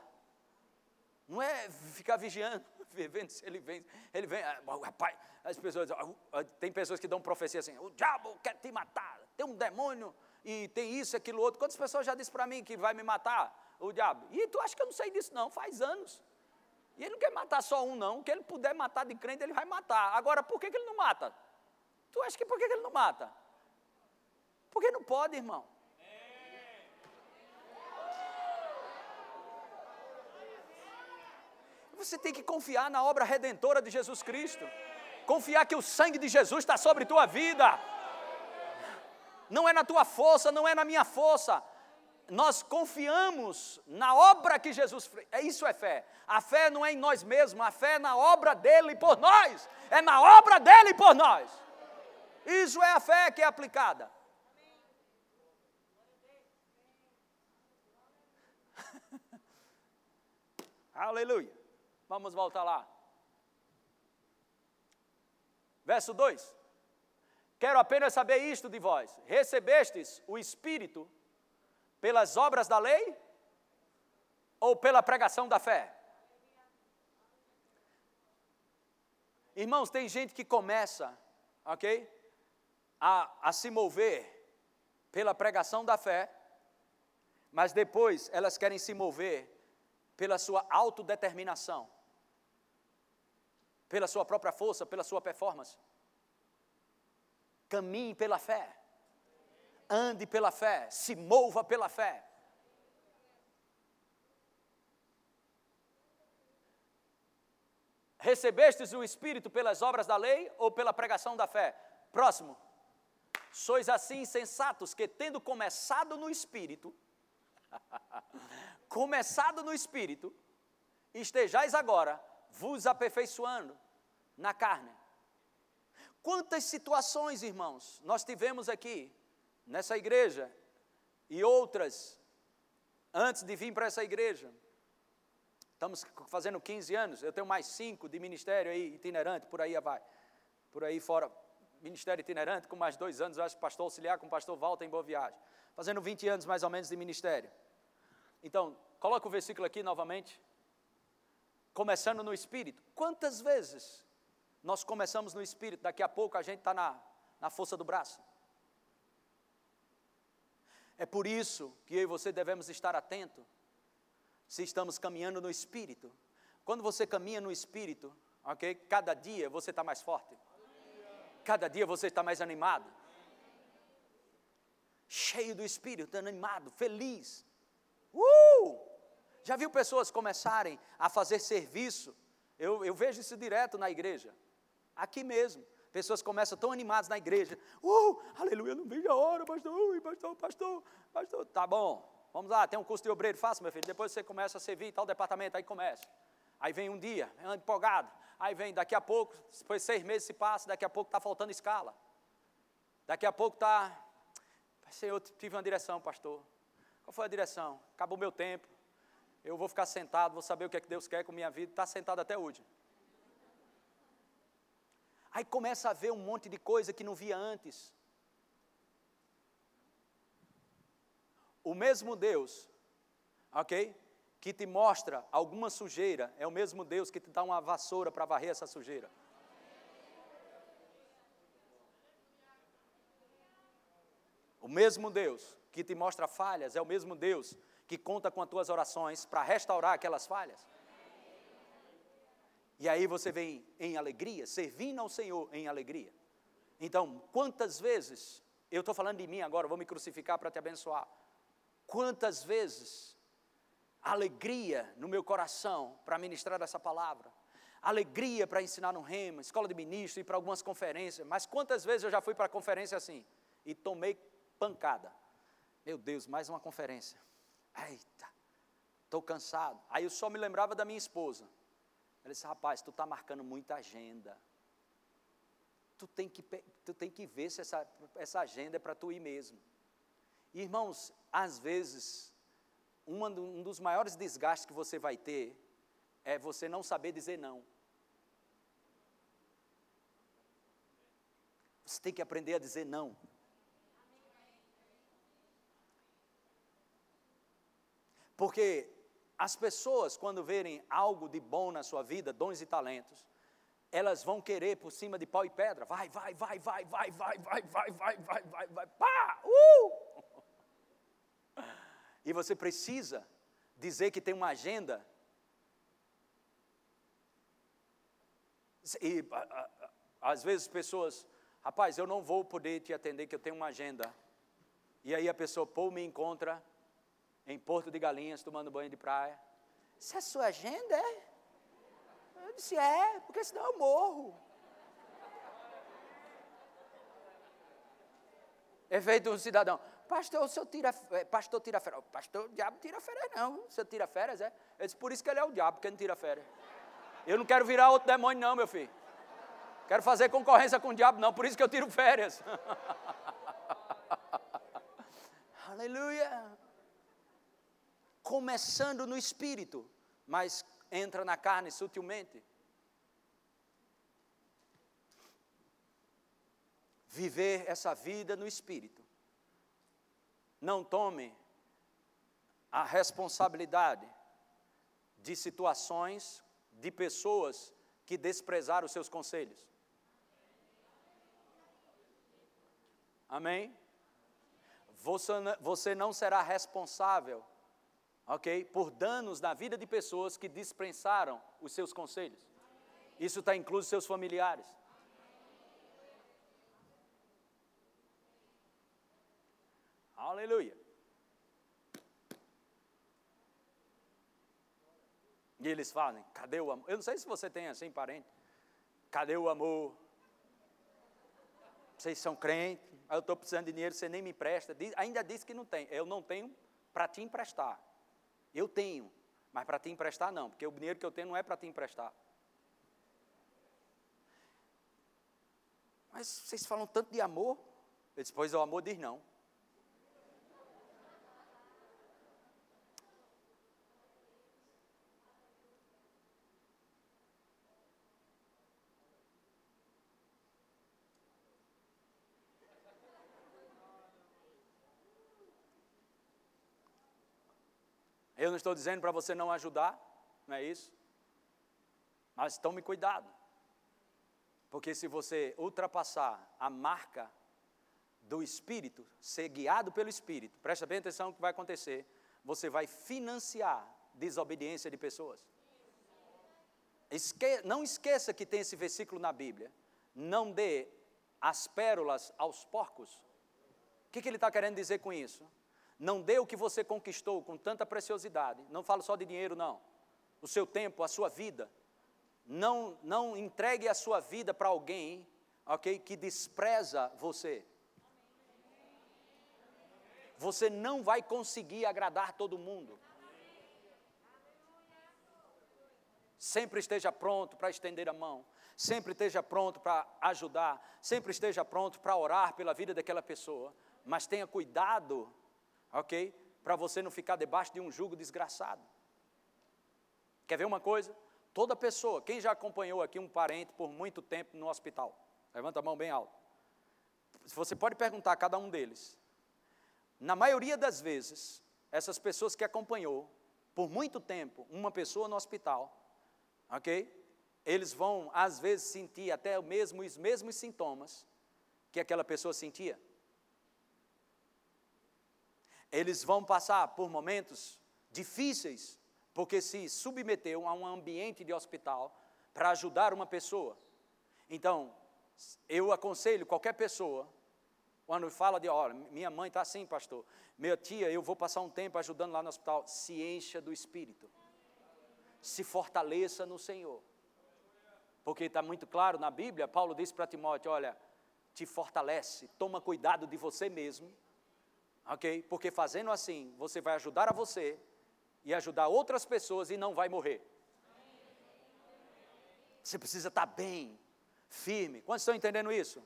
Não é ficar vigiando, vendo se ele vem. Ele vem, ah, rapaz, as pessoas, ah, ah, tem pessoas que dão profecia assim: o diabo quer te matar, tem um demônio e tem isso, aquilo, outro. Quantas pessoas já disseram para mim que vai me matar o diabo? E tu acha que eu não sei disso, não? Faz anos. E ele não quer matar só um, não. O que ele puder matar de crente, ele vai matar. Agora, por que, que ele não mata? Tu acha que por que, que ele não mata? Porque não pode, irmão. Você tem que confiar na obra redentora de Jesus Cristo. Confiar que o sangue de Jesus está sobre tua vida. Não é na tua força, não é na minha força. Nós confiamos na obra que Jesus fez. É isso é fé. A fé não é em nós mesmos, a fé é na obra dele por nós. É na obra dele por nós. Isso é a fé que é aplicada. Aleluia. Vamos voltar lá. Verso 2: Quero apenas saber isto de vós: recebestes o Espírito pelas obras da lei ou pela pregação da fé? Irmãos, tem gente que começa, ok, a, a se mover pela pregação da fé, mas depois elas querem se mover pela sua autodeterminação pela sua própria força, pela sua performance. Caminhe pela fé. Ande pela fé, se mova pela fé. Recebestes o Espírito pelas obras da lei ou pela pregação da fé? Próximo. Sois assim insensatos que, tendo começado no Espírito, começado no Espírito, estejais agora vos aperfeiçoando na carne. Quantas situações, irmãos, nós tivemos aqui nessa igreja e outras antes de vir para essa igreja. Estamos fazendo 15 anos, eu tenho mais cinco de ministério aí, itinerante, por aí vai. Por aí fora, ministério itinerante, com mais dois anos, eu acho, pastor auxiliar com o pastor Walter em Boa Viagem. Fazendo 20 anos mais ou menos de ministério. Então, coloca o versículo aqui novamente começando no espírito. Quantas vezes nós começamos no espírito, daqui a pouco a gente está na, na força do braço? É por isso que eu e você devemos estar atentos se estamos caminhando no espírito. Quando você caminha no espírito, ok? Cada dia você está mais forte. Cada dia você está mais animado. Cheio do espírito, animado, feliz. Uh! Já viu pessoas começarem a fazer serviço? Eu, eu vejo isso direto na igreja, aqui mesmo. Pessoas começam tão animadas na igreja. Uh, aleluia, não vejo a hora, pastor, pastor, pastor, pastor. Tá bom, vamos lá, tem um curso de obreiro, faça, meu filho. Depois você começa a servir tal departamento, aí começa. Aí vem um dia, empolgado. Aí vem, daqui a pouco, depois seis meses se passa, daqui a pouco está faltando escala. Daqui a pouco está. Senhor, tive uma direção, pastor. Qual foi a direção? Acabou meu tempo. Eu vou ficar sentado, vou saber o que é que Deus quer com minha vida. Está sentado até hoje. Aí começa a ver um monte de coisa que não via antes. O mesmo Deus, ok? Que te mostra alguma sujeira, é o mesmo Deus que te dá uma vassoura para varrer essa sujeira. O mesmo Deus que te mostra falhas é o mesmo Deus que conta com as tuas orações para restaurar aquelas falhas. E aí você vem em alegria, servindo ao Senhor em alegria. Então, quantas vezes, eu estou falando de mim agora, vou me crucificar para te abençoar. Quantas vezes, alegria no meu coração para ministrar essa palavra, alegria para ensinar no rema, escola de ministro, e para algumas conferências, mas quantas vezes eu já fui para conferência assim e tomei pancada. Meu Deus, mais uma conferência. Eita, estou cansado. Aí eu só me lembrava da minha esposa. Ela disse, rapaz, tu está marcando muita agenda. Tu tem que, tu tem que ver se essa, essa agenda é para tu ir mesmo. Irmãos, às vezes, um dos maiores desgastes que você vai ter é você não saber dizer não. Você tem que aprender a dizer não. Porque as pessoas, quando verem algo de bom na sua vida, dons e talentos, elas vão querer por cima de pau e pedra. Vai, vai, vai, vai, vai, vai, vai, vai, vai, vai, vai, vai, pá! Uh! E você precisa dizer que tem uma agenda. E às vezes pessoas, rapaz, eu não vou poder te atender que eu tenho uma agenda. E aí a pessoa, pô, me encontra em Porto de Galinhas, tomando banho de praia. Isso é sua agenda, é? Eu disse, é, porque senão eu morro. É feito um cidadão, pastor, o senhor tira, pastor tira férias. Pastor, o diabo tira férias não, o senhor tira férias, é? Eu disse, por isso que ele é o diabo, porque não tira férias. Eu não quero virar outro demônio não, meu filho. Quero fazer concorrência com o diabo não, por isso que eu tiro férias. Aleluia começando no espírito, mas entra na carne sutilmente. Viver essa vida no espírito. Não tome a responsabilidade de situações, de pessoas que desprezaram os seus conselhos. Amém? Você, você não será responsável ok? Por danos na vida de pessoas que dispensaram os seus conselhos. Isso está incluso seus familiares. Aleluia. E eles falam, cadê o amor? Eu não sei se você tem assim, parente. Cadê o amor? Vocês são crentes, eu estou precisando de dinheiro, você nem me empresta. Diz, ainda disse que não tem. Eu não tenho para te emprestar. Eu tenho, mas para te emprestar não, porque o dinheiro que eu tenho não é para te emprestar. Mas vocês falam tanto de amor? Eu disse, pois o amor diz não. Eu não estou dizendo para você não ajudar, não é isso? Mas tome cuidado. Porque se você ultrapassar a marca do Espírito, ser guiado pelo Espírito, presta bem atenção no que vai acontecer. Você vai financiar desobediência de pessoas. Esque não esqueça que tem esse versículo na Bíblia. Não dê as pérolas aos porcos. O que, que ele está querendo dizer com isso? Não dê o que você conquistou com tanta preciosidade. Não falo só de dinheiro, não. O seu tempo, a sua vida. Não, não entregue a sua vida para alguém, ok, que despreza você. Você não vai conseguir agradar todo mundo. Sempre esteja pronto para estender a mão. Sempre esteja pronto para ajudar. Sempre esteja pronto para orar pela vida daquela pessoa. Mas tenha cuidado, ok? Para você não ficar debaixo de um jugo desgraçado. Quer ver uma coisa? Toda pessoa, quem já acompanhou aqui um parente por muito tempo no hospital? Levanta a mão bem alto. Você pode perguntar a cada um deles. Na maioria das vezes, essas pessoas que acompanhou por muito tempo uma pessoa no hospital, ok? Eles vão, às vezes, sentir até mesmo os mesmos sintomas que aquela pessoa sentia. Eles vão passar por momentos difíceis, porque se submeteu a um ambiente de hospital para ajudar uma pessoa. Então, eu aconselho qualquer pessoa, quando fala de, olha, minha mãe está assim, pastor, minha tia, eu vou passar um tempo ajudando lá no hospital, se encha do Espírito se fortaleça no Senhor. Porque está muito claro na Bíblia, Paulo disse para Timóteo: olha, te fortalece, toma cuidado de você mesmo, ok? Porque fazendo assim, você vai ajudar a você e ajudar outras pessoas e não vai morrer. Você precisa estar tá bem, firme. Quantos estão entendendo isso?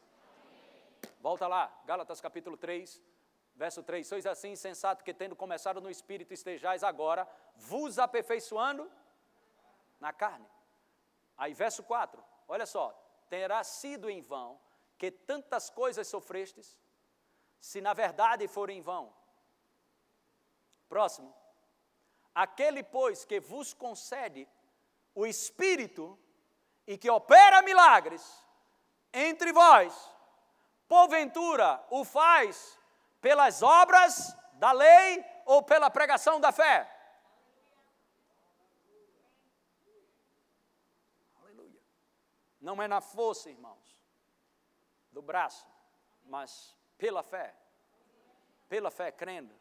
Volta lá, Gálatas capítulo 3, verso 3. Sois assim insensato que, tendo começado no espírito, estejais agora vos aperfeiçoando na carne. Aí, verso 4, olha só: terá sido em vão que tantas coisas sofrestes, se na verdade forem em vão. Próximo. Aquele, pois, que vos concede o Espírito e que opera milagres entre vós, porventura o faz pelas obras da lei ou pela pregação da fé? Não é na força, irmãos, do braço, mas pela fé. Pela fé, crendo.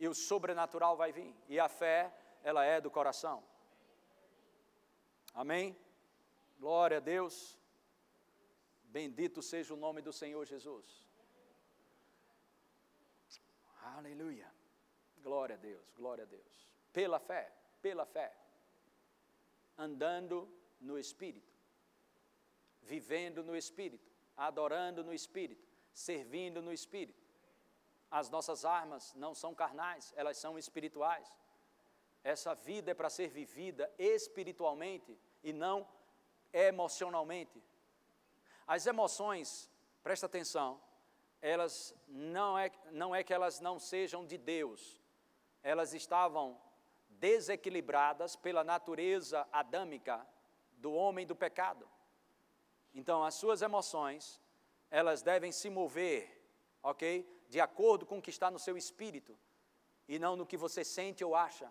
E o sobrenatural vai vir. E a fé, ela é do coração. Amém? Glória a Deus. Bendito seja o nome do Senhor Jesus. Aleluia. Glória a Deus, glória a Deus. Pela fé, pela fé. Andando no Espírito vivendo no Espírito, adorando no Espírito, servindo no Espírito. As nossas armas não são carnais, elas são espirituais. Essa vida é para ser vivida espiritualmente e não emocionalmente. As emoções, presta atenção, elas não é, não é que elas não sejam de Deus, elas estavam desequilibradas pela natureza adâmica do homem do pecado. Então, as suas emoções, elas devem se mover, ok? De acordo com o que está no seu espírito e não no que você sente ou acha.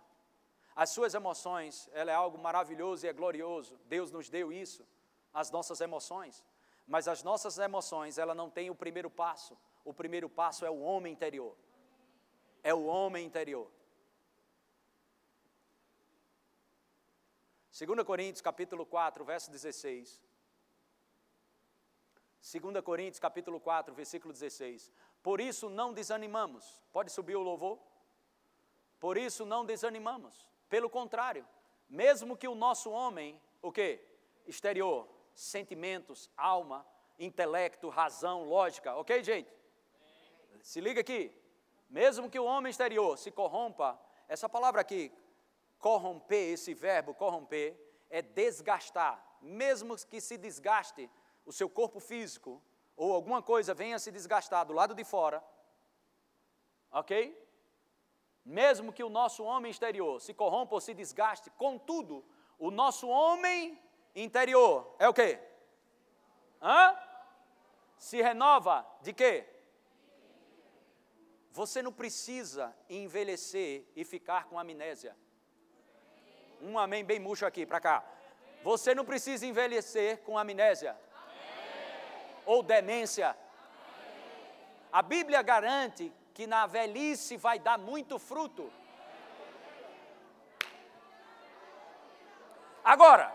As suas emoções, ela é algo maravilhoso e é glorioso. Deus nos deu isso, as nossas emoções. Mas as nossas emoções, ela não tem o primeiro passo. O primeiro passo é o homem interior. É o homem interior. 2 Coríntios capítulo 4, verso 16. 2 Coríntios capítulo 4, versículo 16. Por isso não desanimamos. Pode subir o louvor? Por isso não desanimamos. Pelo contrário, mesmo que o nosso homem, o quê? Exterior, sentimentos, alma, intelecto, razão, lógica, ok, gente? Se liga aqui. Mesmo que o homem exterior se corrompa, essa palavra aqui, corromper, esse verbo corromper, é desgastar. Mesmo que se desgaste, o seu corpo físico ou alguma coisa venha se desgastar do lado de fora, ok? Mesmo que o nosso homem exterior se corrompa ou se desgaste, contudo, o nosso homem interior é o quê? Hã? Se renova de quê? Você não precisa envelhecer e ficar com amnésia. Um amém bem murcho aqui, para cá. Você não precisa envelhecer com amnésia ou demência. A Bíblia garante que na velhice vai dar muito fruto. Agora,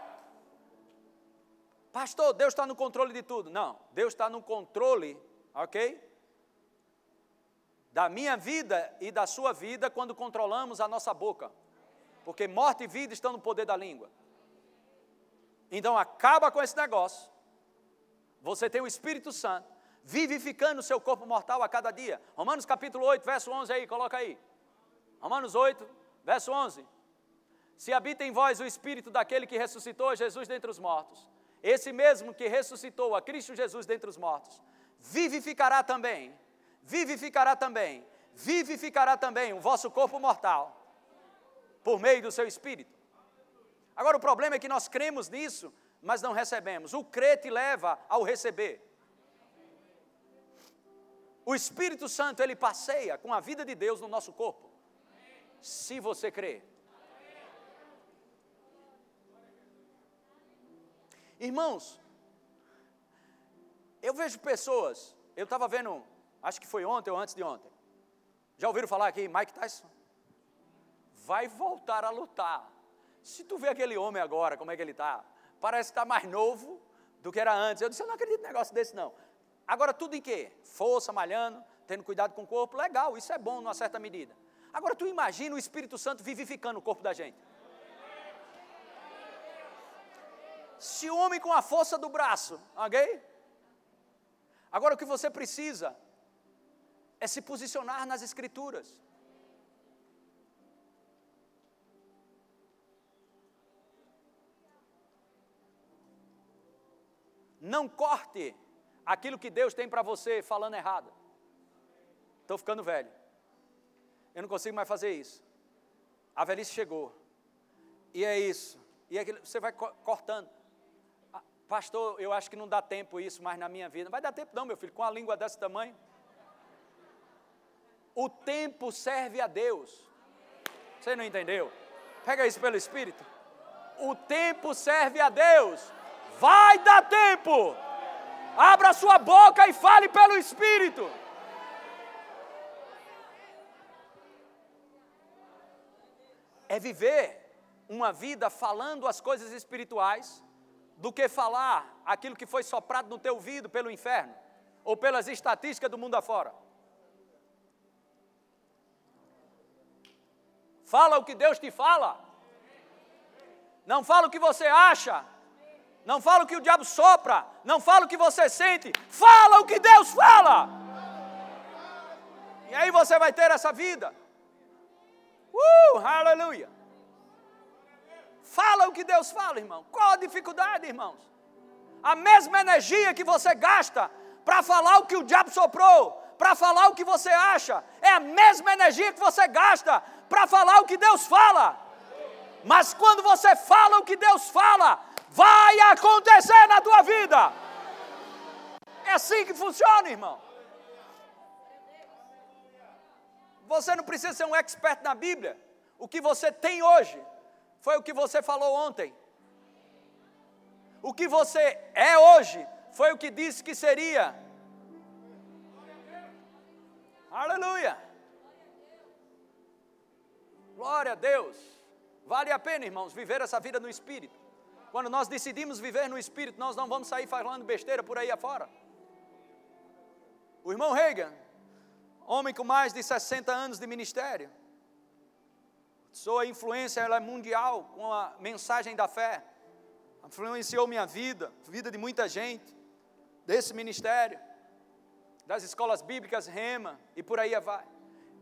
pastor, Deus está no controle de tudo. Não, Deus está no controle, ok? da minha vida e da sua vida quando controlamos a nossa boca. Porque morte e vida estão no poder da língua. Então acaba com esse negócio. Você tem o Espírito Santo vivificando o seu corpo mortal a cada dia. Romanos capítulo 8, verso 11 aí, coloca aí. Romanos 8, verso 11. Se habita em vós o Espírito daquele que ressuscitou Jesus dentre os mortos, esse mesmo que ressuscitou a Cristo Jesus dentre os mortos, vivificará também, vivificará também, vivificará também o vosso corpo mortal, por meio do seu Espírito. Agora o problema é que nós cremos nisso, mas não recebemos. O crer te leva ao receber. O Espírito Santo, ele passeia com a vida de Deus no nosso corpo. Se você crê. Irmãos, eu vejo pessoas, eu estava vendo, acho que foi ontem ou antes de ontem. Já ouviram falar aqui, Mike Tyson? Vai voltar a lutar. Se tu vê aquele homem agora, como é que ele está? Parece que está mais novo do que era antes. Eu disse, eu não acredito em negócio desse não. Agora, tudo em quê? Força, malhando, tendo cuidado com o corpo, legal, isso é bom numa certa medida. Agora, tu imagina o Espírito Santo vivificando o corpo da gente. Se o homem com a força do braço, ok? Agora, o que você precisa é se posicionar nas Escrituras. Não corte aquilo que Deus tem para você falando errado. Estou ficando velho. Eu não consigo mais fazer isso. A velhice chegou. E é isso. E é aquilo, você vai cortando. Ah, pastor, eu acho que não dá tempo isso mais na minha vida. Não vai dar tempo não, meu filho, com a língua desse tamanho. O tempo serve a Deus. Você não entendeu? Pega isso pelo Espírito. O tempo serve a Deus. Vai dar tempo. Abra sua boca e fale pelo Espírito. É viver uma vida falando as coisas espirituais do que falar aquilo que foi soprado no teu ouvido pelo inferno ou pelas estatísticas do mundo afora. Fala o que Deus te fala. Não fala o que você acha, não fala o que o diabo sopra, não fala o que você sente, fala o que Deus fala. E aí você vai ter essa vida. Uh, aleluia. Fala o que Deus fala, irmão. Qual a dificuldade, irmãos? A mesma energia que você gasta para falar o que o diabo soprou, para falar o que você acha, é a mesma energia que você gasta para falar o que Deus fala. Mas quando você fala o que Deus fala, vai acontecer na tua vida. É assim que funciona, irmão. Você não precisa ser um expert na Bíblia. O que você tem hoje foi o que você falou ontem. O que você é hoje foi o que disse que seria. Aleluia. Glória a Deus. Vale a pena, irmãos, viver essa vida no Espírito. Quando nós decidimos viver no Espírito, nós não vamos sair falando besteira por aí afora. O irmão Reagan, homem com mais de 60 anos de ministério, sua influência ela é mundial com a mensagem da fé. Influenciou minha vida, vida de muita gente, desse ministério, das escolas bíblicas Rema e por aí vai.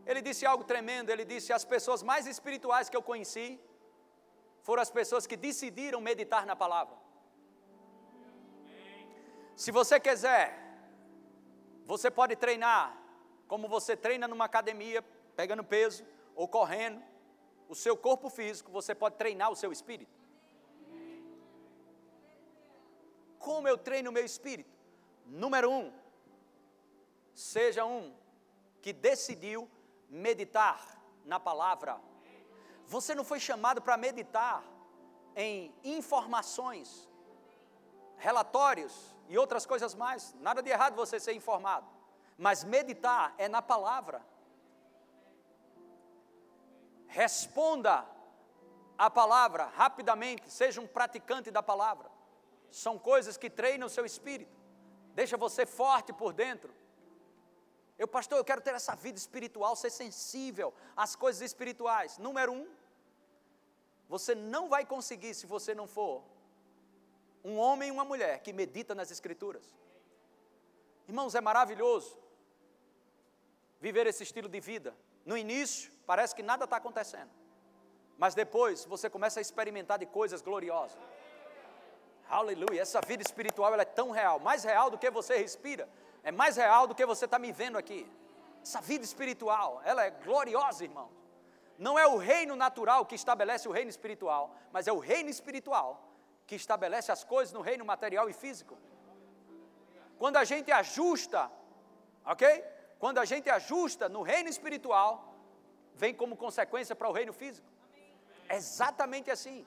Ele disse algo tremendo, ele disse: as pessoas mais espirituais que eu conheci foram as pessoas que decidiram meditar na palavra. Se você quiser, você pode treinar como você treina numa academia, pegando peso ou correndo, o seu corpo físico, você pode treinar o seu espírito. Como eu treino o meu espírito? Número um, seja um que decidiu meditar na palavra. Você não foi chamado para meditar em informações, relatórios e outras coisas mais. Nada de errado você ser informado. Mas meditar é na palavra. Responda a palavra rapidamente, seja um praticante da palavra. São coisas que treinam o seu espírito, deixa você forte por dentro. Eu, pastor, eu quero ter essa vida espiritual, ser sensível às coisas espirituais. Número um, você não vai conseguir se você não for um homem e uma mulher que medita nas Escrituras. Irmãos, é maravilhoso viver esse estilo de vida. No início, parece que nada está acontecendo, mas depois você começa a experimentar de coisas gloriosas. Aleluia, essa vida espiritual é tão real, mais real do que você respira é mais real do que você está me vendo aqui. Essa vida espiritual, ela é gloriosa, irmão. Não é o reino natural que estabelece o reino espiritual, mas é o reino espiritual que estabelece as coisas no reino material e físico. Quando a gente ajusta, ok? Quando a gente ajusta no reino espiritual, vem como consequência para o reino físico. É exatamente assim.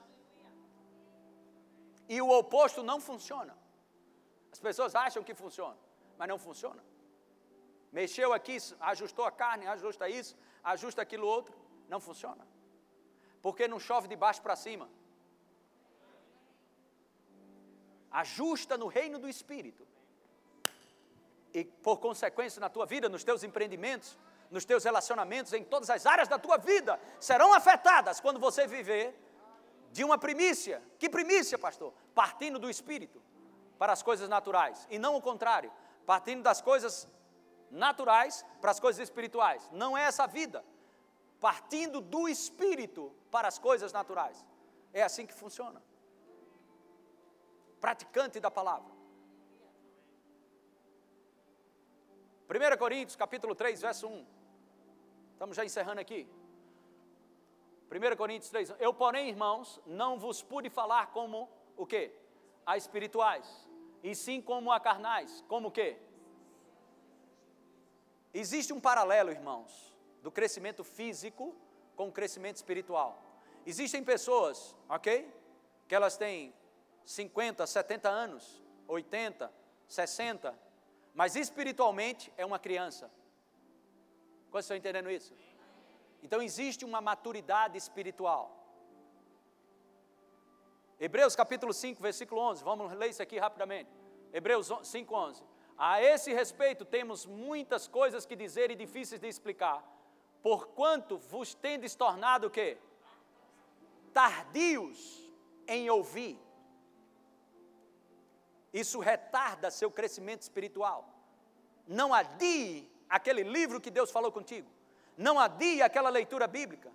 E o oposto não funciona. As pessoas acham que funciona mas não funciona. Mexeu aqui, ajustou a carne, ajusta isso, ajusta aquilo outro, não funciona. Porque não chove de baixo para cima. Ajusta no reino do Espírito. E por consequência na tua vida, nos teus empreendimentos, nos teus relacionamentos, em todas as áreas da tua vida, serão afetadas quando você viver de uma primícia. Que primícia, pastor? Partindo do Espírito para as coisas naturais, e não o contrário partindo das coisas naturais para as coisas espirituais. Não é essa vida. Partindo do espírito para as coisas naturais. É assim que funciona. Praticante da palavra. 1 Coríntios, capítulo 3, verso 1. Estamos já encerrando aqui. 1 Coríntios 3. Eu, porém, irmãos, não vos pude falar como o quê? A espirituais, e sim como a carnais. Como o quê? Existe um paralelo, irmãos, do crescimento físico com o crescimento espiritual. Existem pessoas, ok? Que elas têm 50, 70 anos, 80, 60, mas espiritualmente é uma criança. Vocês estão entendendo isso? Então existe uma maturidade espiritual. Hebreus capítulo 5, versículo 11, vamos ler isso aqui rapidamente. Hebreus 5, 11. A esse respeito temos muitas coisas que dizer e difíceis de explicar, porquanto vos tendes tornado o quê? Tardios em ouvir. Isso retarda seu crescimento espiritual. Não adie aquele livro que Deus falou contigo. Não adie aquela leitura bíblica.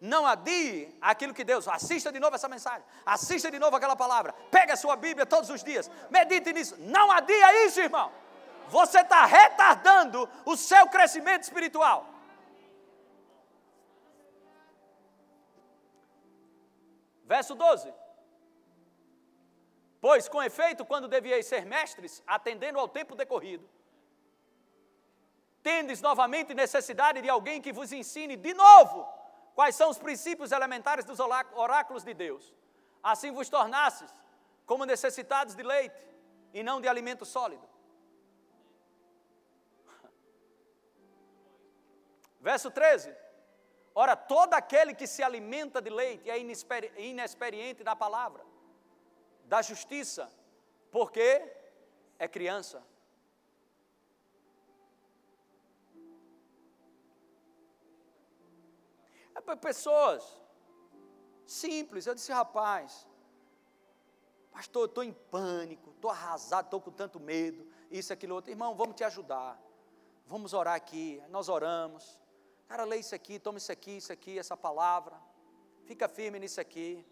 Não adie aquilo que Deus. Assista de novo essa mensagem. Assista de novo aquela palavra. Pega a sua Bíblia todos os dias. Medite nisso. Não adia isso, irmão. Você está retardando o seu crescimento espiritual. Verso 12. Pois, com efeito, quando devieis ser mestres, atendendo ao tempo decorrido, tendes novamente necessidade de alguém que vos ensine de novo Quais são os princípios elementares dos oráculos de Deus? Assim vos tornastes como necessitados de leite e não de alimento sólido. Verso 13. Ora, todo aquele que se alimenta de leite é inexperiente na palavra, da justiça, porque é criança. É pessoas simples. Eu disse, rapaz, pastor, eu estou em pânico, estou arrasado, estou com tanto medo, isso, aquilo, outro. Irmão, vamos te ajudar. Vamos orar aqui. Nós oramos. Cara, lê isso aqui, toma isso aqui, isso aqui, essa palavra. Fica firme nisso aqui.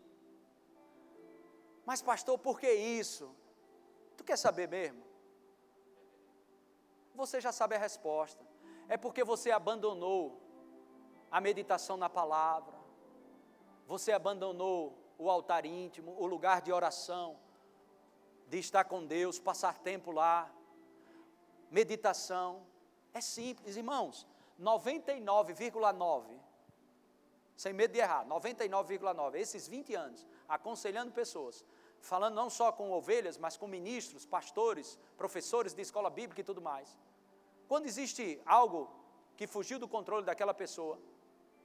Mas, pastor, por que isso? Tu quer saber mesmo? Você já sabe a resposta. É porque você abandonou a meditação na palavra, você abandonou o altar íntimo, o lugar de oração, de estar com Deus, passar tempo lá, meditação, é simples, irmãos, 99,9, sem medo de errar, 99,9, esses 20 anos, aconselhando pessoas, falando não só com ovelhas, mas com ministros, pastores, professores de escola bíblica e tudo mais. Quando existe algo que fugiu do controle daquela pessoa,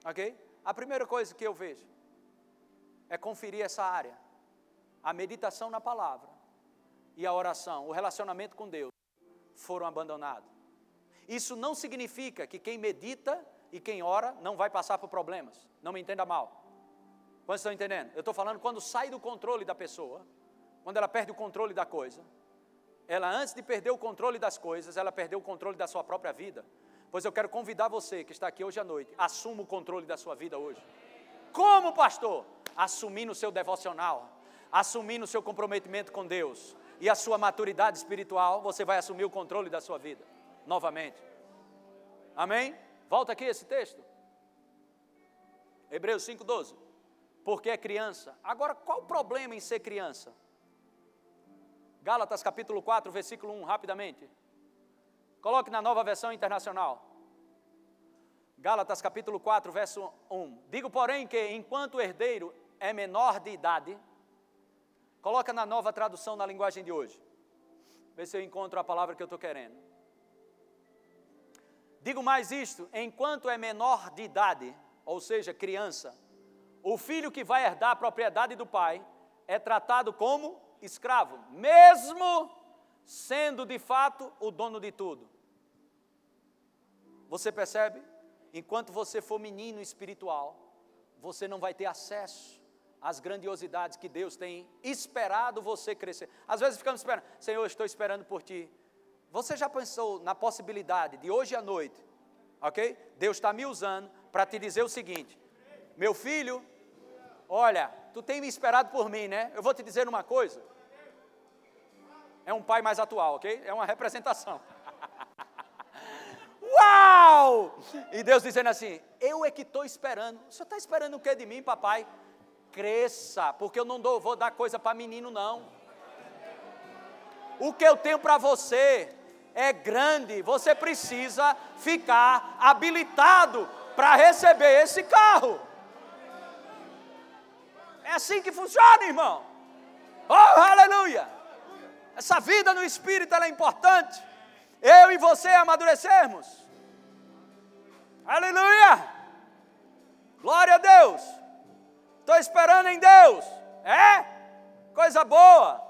Ok? A primeira coisa que eu vejo é conferir essa área. A meditação na palavra e a oração, o relacionamento com Deus foram abandonados. Isso não significa que quem medita e quem ora não vai passar por problemas. Não me entenda mal. Quantos estão entendendo? Eu estou falando quando sai do controle da pessoa, quando ela perde o controle da coisa. Ela, antes de perder o controle das coisas, ela perdeu o controle da sua própria vida. Pois eu quero convidar você que está aqui hoje à noite, assuma o controle da sua vida hoje. Como, pastor? Assumindo o seu devocional, assumindo o seu comprometimento com Deus e a sua maturidade espiritual, você vai assumir o controle da sua vida novamente. Amém? Volta aqui esse texto. Hebreus 5,12. Porque é criança. Agora, qual o problema em ser criança? Gálatas capítulo 4, versículo 1, rapidamente. Coloque na nova versão internacional. Gálatas capítulo 4, verso 1. Digo, porém, que enquanto o herdeiro é menor de idade, coloca na nova tradução na linguagem de hoje. Vê se eu encontro a palavra que eu estou querendo. Digo mais isto: enquanto é menor de idade, ou seja, criança, o filho que vai herdar a propriedade do pai é tratado como escravo, mesmo sendo de fato o dono de tudo. Você percebe? Enquanto você for menino espiritual, você não vai ter acesso às grandiosidades que Deus tem esperado você crescer. Às vezes ficamos esperando, Senhor, estou esperando por ti. Você já pensou na possibilidade de hoje à noite, ok? Deus está me usando para te dizer o seguinte: meu filho, olha, tu tem me esperado por mim, né? Eu vou te dizer uma coisa. É um pai mais atual, ok? É uma representação. Uau! E Deus dizendo assim: Eu é que estou esperando. Senhor está esperando o que de mim, papai? Cresça, porque eu não dou, vou dar coisa para menino, não. O que eu tenho para você é grande, você precisa ficar habilitado para receber esse carro. É assim que funciona, irmão. Oh, aleluia! Essa vida no Espírito é importante. Eu e você amadurecermos. Aleluia! Glória a Deus! Estou esperando em Deus. É? Coisa boa.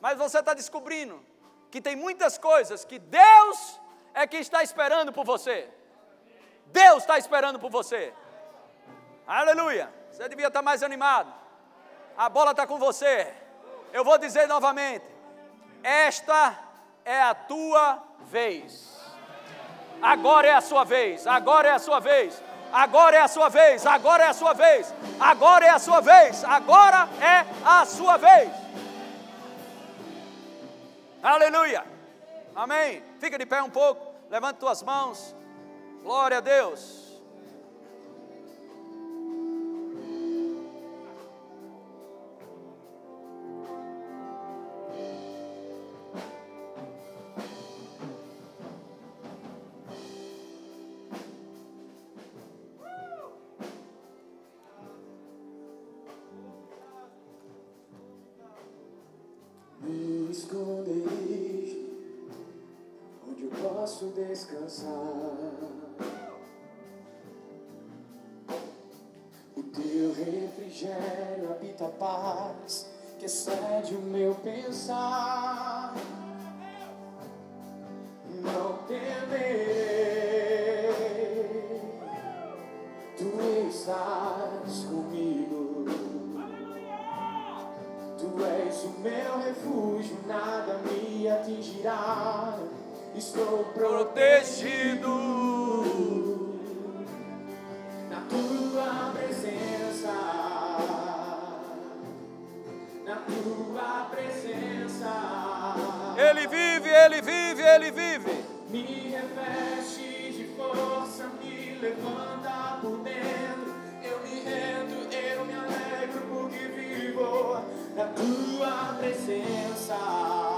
Mas você está descobrindo que tem muitas coisas que Deus é que está esperando por você. Deus está esperando por você. Aleluia. Você devia estar mais animado. A bola está com você. Eu vou dizer novamente: esta é a tua vez. Agora é a sua vez. Agora é a sua vez. Agora é a sua vez. Agora é a sua vez. Agora é a sua vez. Agora é a sua vez. Aleluia. Amém. Fica de pé um pouco. Levanta tuas mãos. Glória a Deus. Descansar. O teu refrigério habita a paz que excede o meu pensar. Não temerei, tu estás comigo. Tu és o meu refúgio, nada me atingirá estou protegido na tua presença, na tua presença. Ele vive, ele vive, ele vive. Me reveste de força, me levanta por dentro. Eu me rendo, eu me alegro porque vivo na tua presença.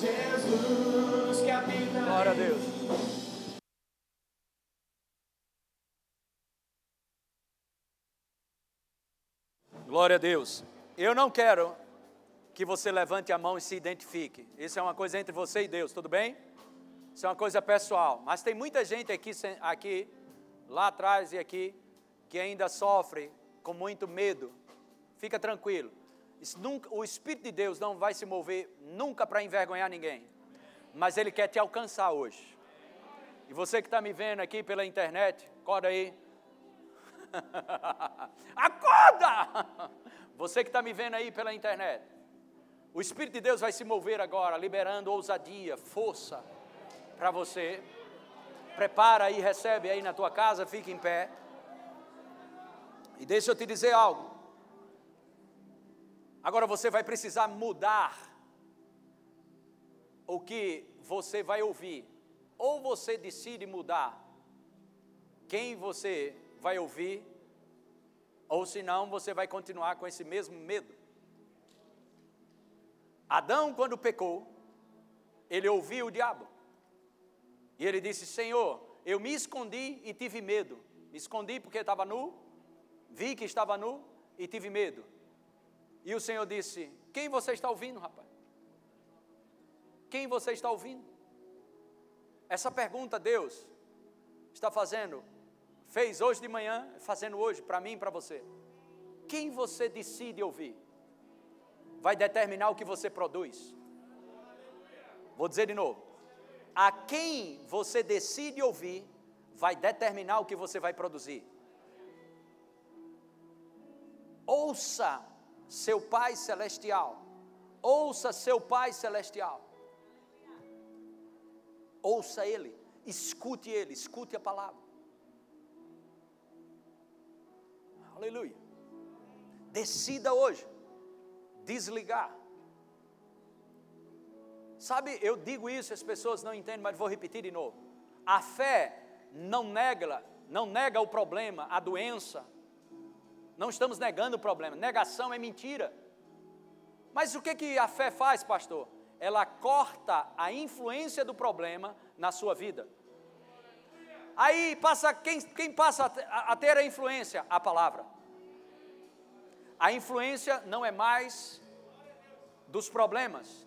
Jesus que habita Glória a Deus. Glória a Deus. Eu não quero que você levante a mão e se identifique. Isso é uma coisa entre você e Deus, tudo bem? Isso é uma coisa pessoal. Mas tem muita gente aqui, aqui lá atrás e aqui, que ainda sofre com muito medo. Fica tranquilo. Nunca, o Espírito de Deus não vai se mover nunca para envergonhar ninguém. Mas Ele quer te alcançar hoje. E você que está me vendo aqui pela internet, acorda aí. Acorda! Você que está me vendo aí pela internet. O Espírito de Deus vai se mover agora, liberando ousadia, força para você. Prepara aí, recebe aí na tua casa, fique em pé. E deixa eu te dizer algo. Agora você vai precisar mudar o que você vai ouvir. Ou você decide mudar quem você vai ouvir, ou senão você vai continuar com esse mesmo medo. Adão, quando pecou, ele ouviu o diabo. E ele disse: Senhor, eu me escondi e tive medo. Me escondi porque estava nu, vi que estava nu e tive medo. E o Senhor disse: Quem você está ouvindo, rapaz? Quem você está ouvindo? Essa pergunta Deus está fazendo, fez hoje de manhã, fazendo hoje, para mim e para você. Quem você decide ouvir? Vai determinar o que você produz. Vou dizer de novo. A quem você decide ouvir, vai determinar o que você vai produzir. Ouça seu Pai Celestial. Ouça seu Pai Celestial. Ouça Ele, escute Ele, escute a palavra. Aleluia. Decida hoje desligar. Sabe, eu digo isso, as pessoas não entendem, mas vou repetir de novo. A fé não nega, não nega o problema, a doença. Não estamos negando o problema. Negação é mentira. Mas o que, que a fé faz, pastor? Ela corta a influência do problema na sua vida. Aí passa quem, quem passa a, ter a influência? A palavra. A influência não é mais dos problemas.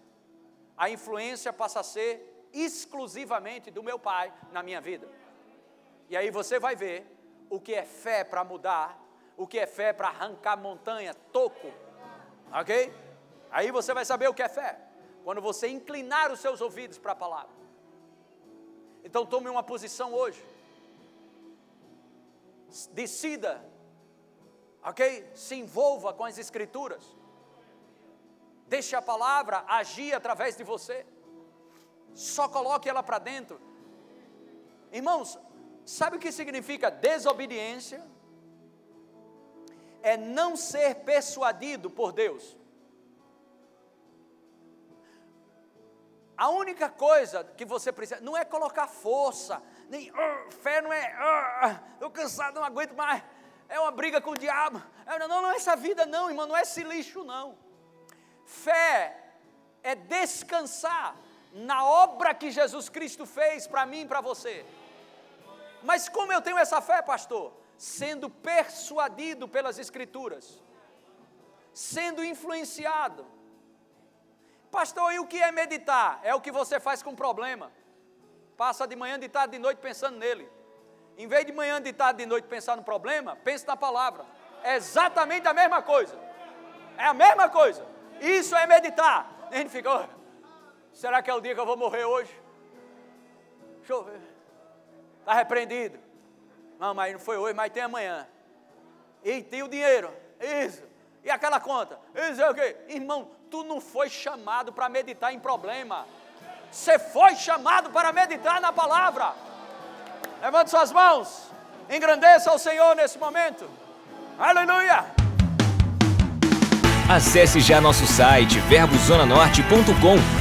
A influência passa a ser exclusivamente do meu pai na minha vida. E aí você vai ver o que é fé para mudar, o que é fé para arrancar montanha, toco. Ok? Aí você vai saber o que é fé. Quando você inclinar os seus ouvidos para a palavra. Então tome uma posição hoje decida, ok? Se envolva com as Escrituras. Deixe a palavra agir através de você. Só coloque ela para dentro. Irmãos, sabe o que significa desobediência? É não ser persuadido por Deus. A única coisa que você precisa não é colocar força, nem uh, fé não é, estou uh, cansado, não aguento mais, é uma briga com o diabo. É, não, não é essa vida não, irmão, não é esse lixo não. Fé é descansar na obra que Jesus Cristo fez para mim e para você. Mas como eu tenho essa fé, pastor? Sendo persuadido pelas Escrituras, sendo influenciado. Pastor, e o que é meditar? É o que você faz com problema. Passa de manhã, de tarde, de noite pensando nele. Em vez de manhã, de tarde, de noite pensar no problema, pense na palavra. É exatamente a mesma coisa. É a mesma coisa. Isso é meditar. A gente fica, oh, será que é o dia que eu vou morrer hoje? Deixa eu ver. Está repreendido. Não, mas não foi hoje, mas tem amanhã. E tem o dinheiro. Isso. E aquela conta. Isso é o quê? Irmão, tu não foi chamado para meditar em problema. Você foi chamado para meditar na palavra. Levante suas mãos. Engrandeça o Senhor nesse momento. Aleluia. Acesse já nosso site verbozonanorte.com,